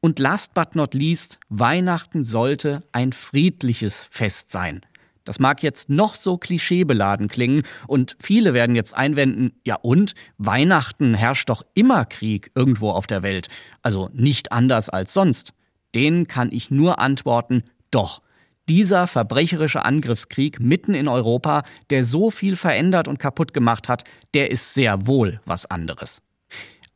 Und last but not least, Weihnachten sollte ein friedliches Fest sein. Das mag jetzt noch so klischeebeladen klingen und viele werden jetzt einwenden, ja und, Weihnachten herrscht doch immer Krieg irgendwo auf der Welt, also nicht anders als sonst. Denen kann ich nur antworten, doch. Dieser verbrecherische Angriffskrieg mitten in Europa, der so viel verändert und kaputt gemacht hat, der ist sehr wohl was anderes.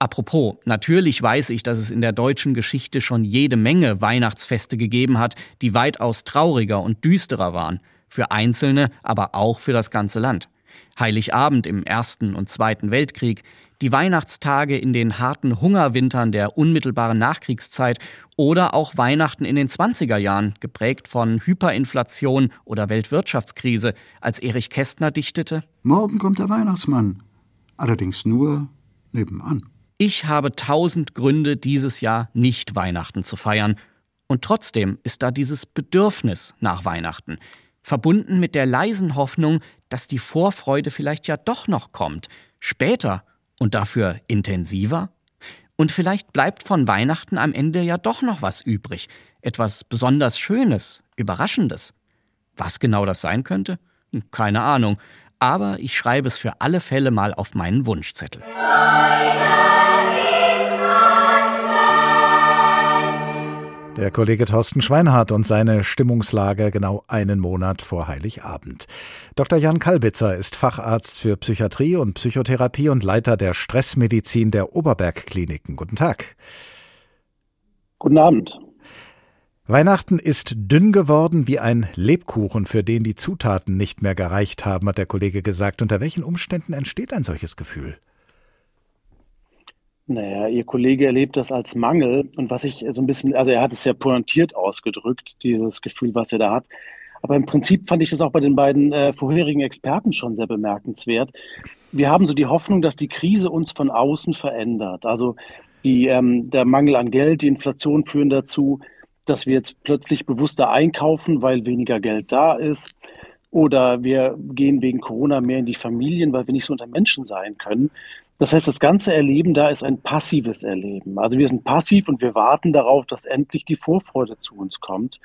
Apropos, natürlich weiß ich, dass es in der deutschen Geschichte schon jede Menge Weihnachtsfeste gegeben hat, die weitaus trauriger und düsterer waren. Für Einzelne, aber auch für das ganze Land. Heiligabend im Ersten und Zweiten Weltkrieg, die Weihnachtstage in den harten Hungerwintern der unmittelbaren Nachkriegszeit oder auch Weihnachten in den 20er Jahren, geprägt von Hyperinflation oder Weltwirtschaftskrise, als Erich Kästner dichtete Morgen kommt der Weihnachtsmann, allerdings nur nebenan. Ich habe tausend Gründe, dieses Jahr nicht Weihnachten zu feiern. Und trotzdem ist da dieses Bedürfnis nach Weihnachten, verbunden mit der leisen Hoffnung, dass die Vorfreude vielleicht ja doch noch kommt, später und dafür intensiver? Und vielleicht bleibt von Weihnachten am Ende ja doch noch was übrig, etwas besonders Schönes, Überraschendes. Was genau das sein könnte? Hm, keine Ahnung, aber ich schreibe es für alle Fälle mal auf meinen Wunschzettel. Der Kollege Thorsten Schweinhardt und seine Stimmungslage genau einen Monat vor Heiligabend. Dr. Jan Kalbitzer ist Facharzt für Psychiatrie und Psychotherapie und Leiter der Stressmedizin der Oberbergkliniken. Guten Tag. Guten Abend. Weihnachten ist dünn geworden wie ein Lebkuchen, für den die Zutaten nicht mehr gereicht haben, hat der Kollege gesagt. Unter welchen Umständen entsteht ein solches Gefühl? Naja, Ihr Kollege erlebt das als Mangel. Und was ich so ein bisschen, also er hat es sehr pointiert ausgedrückt, dieses Gefühl, was er da hat. Aber im Prinzip fand ich das auch bei den beiden äh, vorherigen Experten schon sehr bemerkenswert. Wir haben so die Hoffnung, dass die Krise uns von außen verändert. Also die, ähm, der Mangel an Geld, die Inflation führen dazu, dass wir jetzt plötzlich bewusster einkaufen, weil weniger Geld da ist. Oder wir gehen wegen Corona mehr in die Familien, weil wir nicht so unter Menschen sein können. Das heißt, das ganze Erleben da ist ein passives Erleben. Also wir sind passiv und wir warten darauf, dass endlich die Vorfreude zu uns kommt.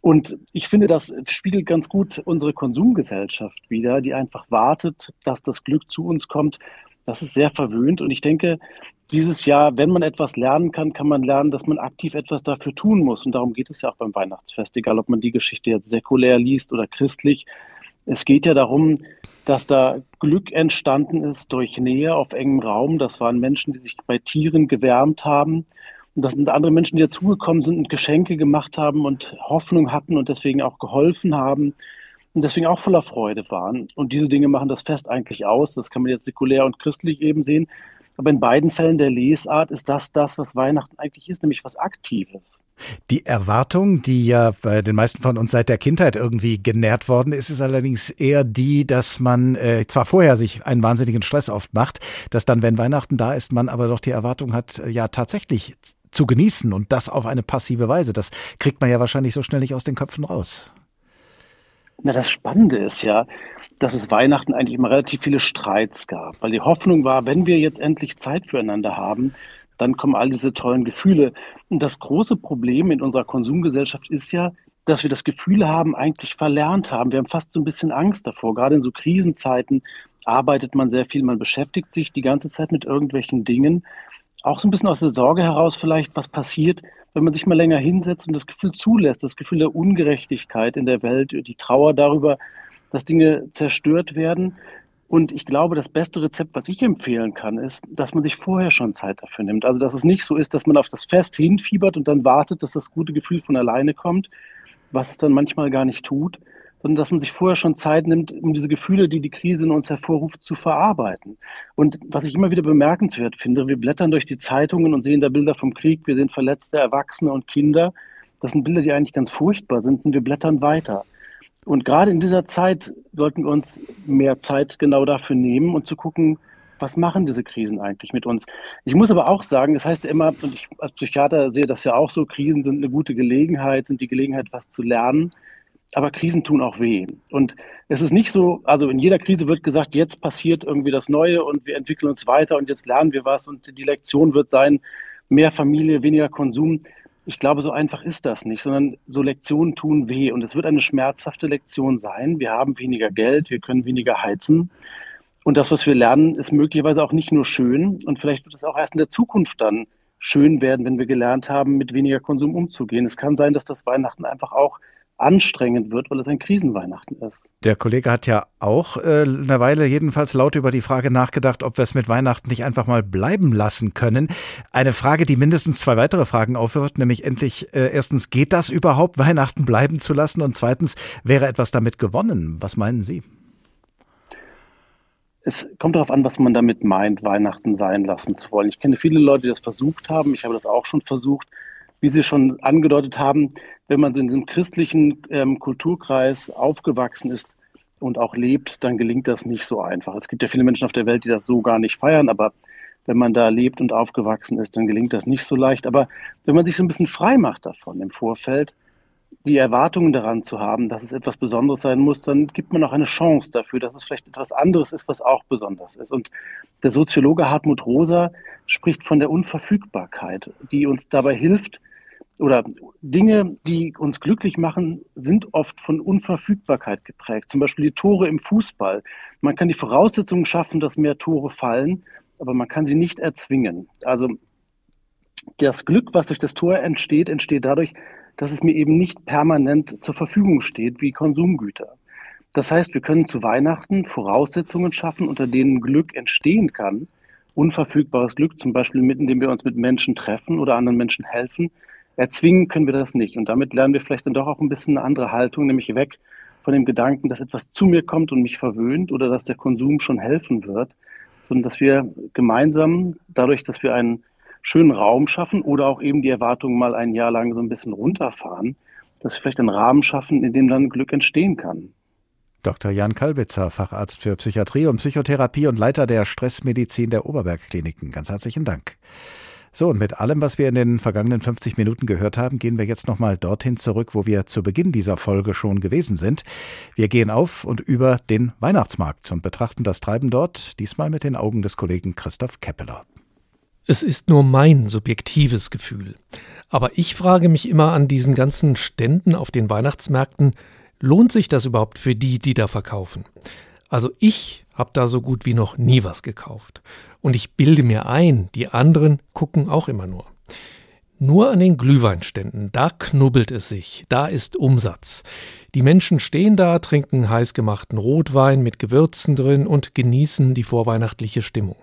Und ich finde, das spiegelt ganz gut unsere Konsumgesellschaft wieder, die einfach wartet, dass das Glück zu uns kommt. Das ist sehr verwöhnt. Und ich denke, dieses Jahr, wenn man etwas lernen kann, kann man lernen, dass man aktiv etwas dafür tun muss. Und darum geht es ja auch beim Weihnachtsfest, egal ob man die Geschichte jetzt säkulär liest oder christlich. Es geht ja darum, dass da Glück entstanden ist durch Nähe auf engem Raum. Das waren Menschen, die sich bei Tieren gewärmt haben. Und das sind andere Menschen, die dazugekommen sind und Geschenke gemacht haben und Hoffnung hatten und deswegen auch geholfen haben und deswegen auch voller Freude waren. Und diese Dinge machen das Fest eigentlich aus. Das kann man jetzt säkulär und christlich eben sehen. Aber in beiden Fällen der Lesart ist das das, was Weihnachten eigentlich ist, nämlich was Aktives. Die Erwartung, die ja bei den meisten von uns seit der Kindheit irgendwie genährt worden ist, ist allerdings eher die, dass man äh, zwar vorher sich einen wahnsinnigen Stress oft macht, dass dann, wenn Weihnachten da ist, man aber doch die Erwartung hat, äh, ja tatsächlich zu genießen und das auf eine passive Weise. Das kriegt man ja wahrscheinlich so schnell nicht aus den Köpfen raus. Na, das Spannende ist ja, dass es Weihnachten eigentlich immer relativ viele Streits gab, weil die Hoffnung war, wenn wir jetzt endlich Zeit füreinander haben, dann kommen all diese tollen Gefühle. Und das große Problem in unserer Konsumgesellschaft ist ja, dass wir das Gefühl haben, eigentlich verlernt haben. Wir haben fast so ein bisschen Angst davor. Gerade in so Krisenzeiten arbeitet man sehr viel, man beschäftigt sich die ganze Zeit mit irgendwelchen Dingen. Auch so ein bisschen aus der Sorge heraus vielleicht, was passiert, wenn man sich mal länger hinsetzt und das Gefühl zulässt, das Gefühl der Ungerechtigkeit in der Welt, die Trauer darüber, dass Dinge zerstört werden. Und ich glaube, das beste Rezept, was ich empfehlen kann, ist, dass man sich vorher schon Zeit dafür nimmt. Also, dass es nicht so ist, dass man auf das Fest hinfiebert und dann wartet, dass das gute Gefühl von alleine kommt, was es dann manchmal gar nicht tut, sondern dass man sich vorher schon Zeit nimmt, um diese Gefühle, die die Krise in uns hervorruft, zu verarbeiten. Und was ich immer wieder bemerkenswert finde, wir blättern durch die Zeitungen und sehen da Bilder vom Krieg, wir sehen verletzte Erwachsene und Kinder. Das sind Bilder, die eigentlich ganz furchtbar sind und wir blättern weiter. Und gerade in dieser Zeit sollten wir uns mehr Zeit genau dafür nehmen und zu gucken, was machen diese Krisen eigentlich mit uns? Ich muss aber auch sagen, es das heißt ja immer, und ich als Psychiater sehe das ja auch so, Krisen sind eine gute Gelegenheit, sind die Gelegenheit, was zu lernen. Aber Krisen tun auch weh. Und es ist nicht so, also in jeder Krise wird gesagt, jetzt passiert irgendwie das Neue und wir entwickeln uns weiter und jetzt lernen wir was und die Lektion wird sein, mehr Familie, weniger Konsum. Ich glaube, so einfach ist das nicht, sondern so Lektionen tun weh und es wird eine schmerzhafte Lektion sein. Wir haben weniger Geld, wir können weniger heizen. Und das, was wir lernen, ist möglicherweise auch nicht nur schön und vielleicht wird es auch erst in der Zukunft dann schön werden, wenn wir gelernt haben, mit weniger Konsum umzugehen. Es kann sein, dass das Weihnachten einfach auch anstrengend wird, weil es ein Krisenweihnachten ist. Der Kollege hat ja auch äh, eine Weile jedenfalls laut über die Frage nachgedacht, ob wir es mit Weihnachten nicht einfach mal bleiben lassen können. Eine Frage, die mindestens zwei weitere Fragen aufwirft, nämlich endlich äh, erstens, geht das überhaupt, Weihnachten bleiben zu lassen? Und zweitens, wäre etwas damit gewonnen? Was meinen Sie? Es kommt darauf an, was man damit meint, Weihnachten sein lassen zu wollen. Ich kenne viele Leute, die das versucht haben. Ich habe das auch schon versucht wie Sie schon angedeutet haben, wenn man in einem christlichen ähm, Kulturkreis aufgewachsen ist und auch lebt, dann gelingt das nicht so einfach. Es gibt ja viele Menschen auf der Welt, die das so gar nicht feiern, aber wenn man da lebt und aufgewachsen ist, dann gelingt das nicht so leicht. Aber wenn man sich so ein bisschen frei macht davon im Vorfeld, die Erwartungen daran zu haben, dass es etwas Besonderes sein muss, dann gibt man auch eine Chance dafür, dass es vielleicht etwas anderes ist, was auch besonders ist. Und der Soziologe Hartmut Rosa spricht von der Unverfügbarkeit, die uns dabei hilft, oder Dinge, die uns glücklich machen, sind oft von Unverfügbarkeit geprägt. Zum Beispiel die Tore im Fußball. Man kann die Voraussetzungen schaffen, dass mehr Tore fallen, aber man kann sie nicht erzwingen. Also das Glück, was durch das Tor entsteht, entsteht dadurch, dass es mir eben nicht permanent zur Verfügung steht wie Konsumgüter. Das heißt, wir können zu Weihnachten Voraussetzungen schaffen, unter denen Glück entstehen kann. Unverfügbares Glück, zum Beispiel, indem wir uns mit Menschen treffen oder anderen Menschen helfen, Erzwingen können wir das nicht. Und damit lernen wir vielleicht dann doch auch ein bisschen eine andere Haltung, nämlich weg von dem Gedanken, dass etwas zu mir kommt und mich verwöhnt oder dass der Konsum schon helfen wird, sondern dass wir gemeinsam, dadurch, dass wir einen schönen Raum schaffen oder auch eben die Erwartungen mal ein Jahr lang so ein bisschen runterfahren, dass wir vielleicht einen Rahmen schaffen, in dem dann Glück entstehen kann. Dr. Jan Kalbitzer, Facharzt für Psychiatrie und Psychotherapie und Leiter der Stressmedizin der Oberbergkliniken. Ganz herzlichen Dank. So, und mit allem, was wir in den vergangenen 50 Minuten gehört haben, gehen wir jetzt nochmal dorthin zurück, wo wir zu Beginn dieser Folge schon gewesen sind. Wir gehen auf und über den Weihnachtsmarkt und betrachten das Treiben dort, diesmal mit den Augen des Kollegen Christoph Keppeler. Es ist nur mein subjektives Gefühl. Aber ich frage mich immer an diesen ganzen Ständen auf den Weihnachtsmärkten, lohnt sich das überhaupt für die, die da verkaufen? Also ich habe da so gut wie noch nie was gekauft. Und ich bilde mir ein, die anderen gucken auch immer nur. Nur an den Glühweinständen, da knubbelt es sich, da ist Umsatz. Die Menschen stehen da, trinken heißgemachten Rotwein mit Gewürzen drin und genießen die vorweihnachtliche Stimmung.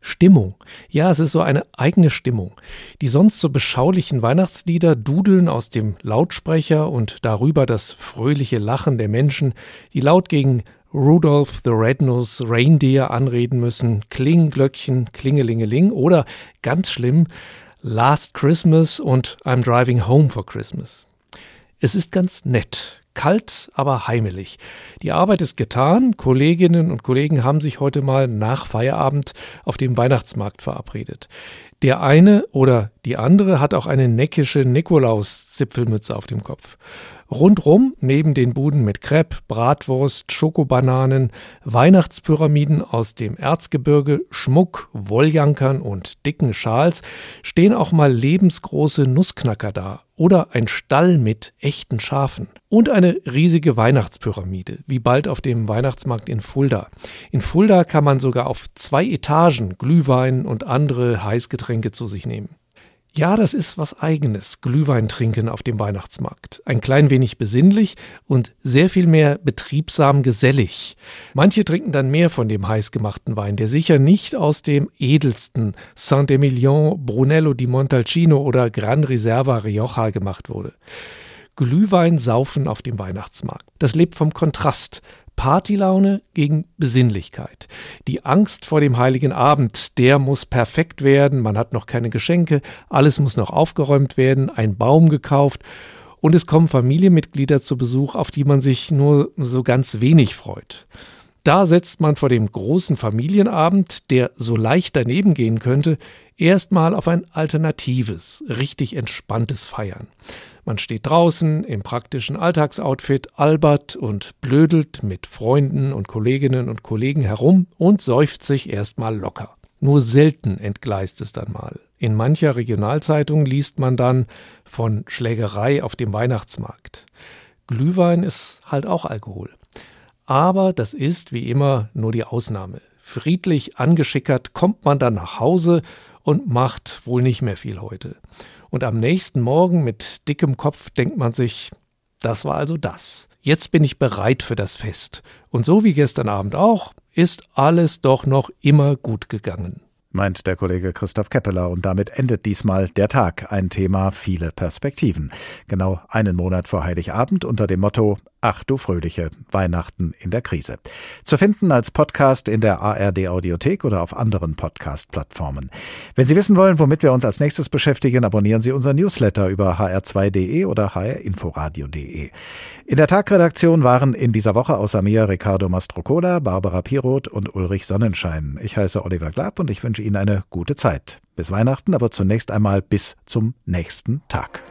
Stimmung. Ja, es ist so eine eigene Stimmung. Die sonst so beschaulichen Weihnachtslieder dudeln aus dem Lautsprecher und darüber das fröhliche Lachen der Menschen, die laut gegen Rudolph the Red-Nosed Reindeer anreden müssen, Klingglöckchen, Klingelingeling oder ganz schlimm Last Christmas und I'm Driving Home for Christmas. Es ist ganz nett, kalt, aber heimelig. Die Arbeit ist getan, Kolleginnen und Kollegen haben sich heute mal nach Feierabend auf dem Weihnachtsmarkt verabredet. Der eine oder die andere hat auch eine neckische Nikolaus-Zipfelmütze auf dem Kopf. Rundrum, neben den Buden mit Crepe, Bratwurst, Schokobananen, Weihnachtspyramiden aus dem Erzgebirge, Schmuck, Wolljankern und dicken Schals, stehen auch mal lebensgroße Nussknacker da oder ein Stall mit echten Schafen und eine riesige Weihnachtspyramide, wie bald auf dem Weihnachtsmarkt in Fulda. In Fulda kann man sogar auf zwei Etagen Glühwein und andere Heißgetränke zu sich nehmen. Ja, das ist was eigenes, Glühwein trinken auf dem Weihnachtsmarkt. Ein klein wenig besinnlich und sehr viel mehr betriebsam gesellig. Manche trinken dann mehr von dem heißgemachten Wein, der sicher nicht aus dem edelsten Saint-Emilion, Brunello di Montalcino oder Gran Reserva Rioja gemacht wurde. Glühwein saufen auf dem Weihnachtsmarkt. Das lebt vom Kontrast. Partylaune gegen Besinnlichkeit. Die Angst vor dem heiligen Abend, der muss perfekt werden, man hat noch keine Geschenke, alles muss noch aufgeräumt werden, ein Baum gekauft und es kommen Familienmitglieder zu Besuch, auf die man sich nur so ganz wenig freut. Da setzt man vor dem großen Familienabend, der so leicht daneben gehen könnte, erstmal auf ein alternatives, richtig entspanntes Feiern. Man steht draußen im praktischen Alltagsoutfit, albert und blödelt mit Freunden und Kolleginnen und Kollegen herum und säuft sich erstmal locker. Nur selten entgleist es dann mal. In mancher Regionalzeitung liest man dann von Schlägerei auf dem Weihnachtsmarkt. Glühwein ist halt auch Alkohol. Aber das ist wie immer nur die Ausnahme. Friedlich angeschickert kommt man dann nach Hause und macht wohl nicht mehr viel heute. Und am nächsten Morgen mit dickem Kopf denkt man sich, Das war also das. Jetzt bin ich bereit für das Fest. Und so wie gestern Abend auch, ist alles doch noch immer gut gegangen meint der Kollege Christoph Keppeler. Und damit endet diesmal der Tag. Ein Thema, viele Perspektiven. Genau einen Monat vor Heiligabend unter dem Motto Ach du Fröhliche, Weihnachten in der Krise. Zu finden als Podcast in der ARD Audiothek oder auf anderen Podcast-Plattformen. Wenn Sie wissen wollen, womit wir uns als nächstes beschäftigen, abonnieren Sie unseren Newsletter über hr2.de oder hrinforadio.de. In der Tagredaktion waren in dieser Woche außer mir Ricardo Mastrocola, Barbara Piroth und Ulrich Sonnenschein. Ich heiße Oliver Glab und ich wünsche Ihnen eine gute Zeit. Bis Weihnachten, aber zunächst einmal bis zum nächsten Tag.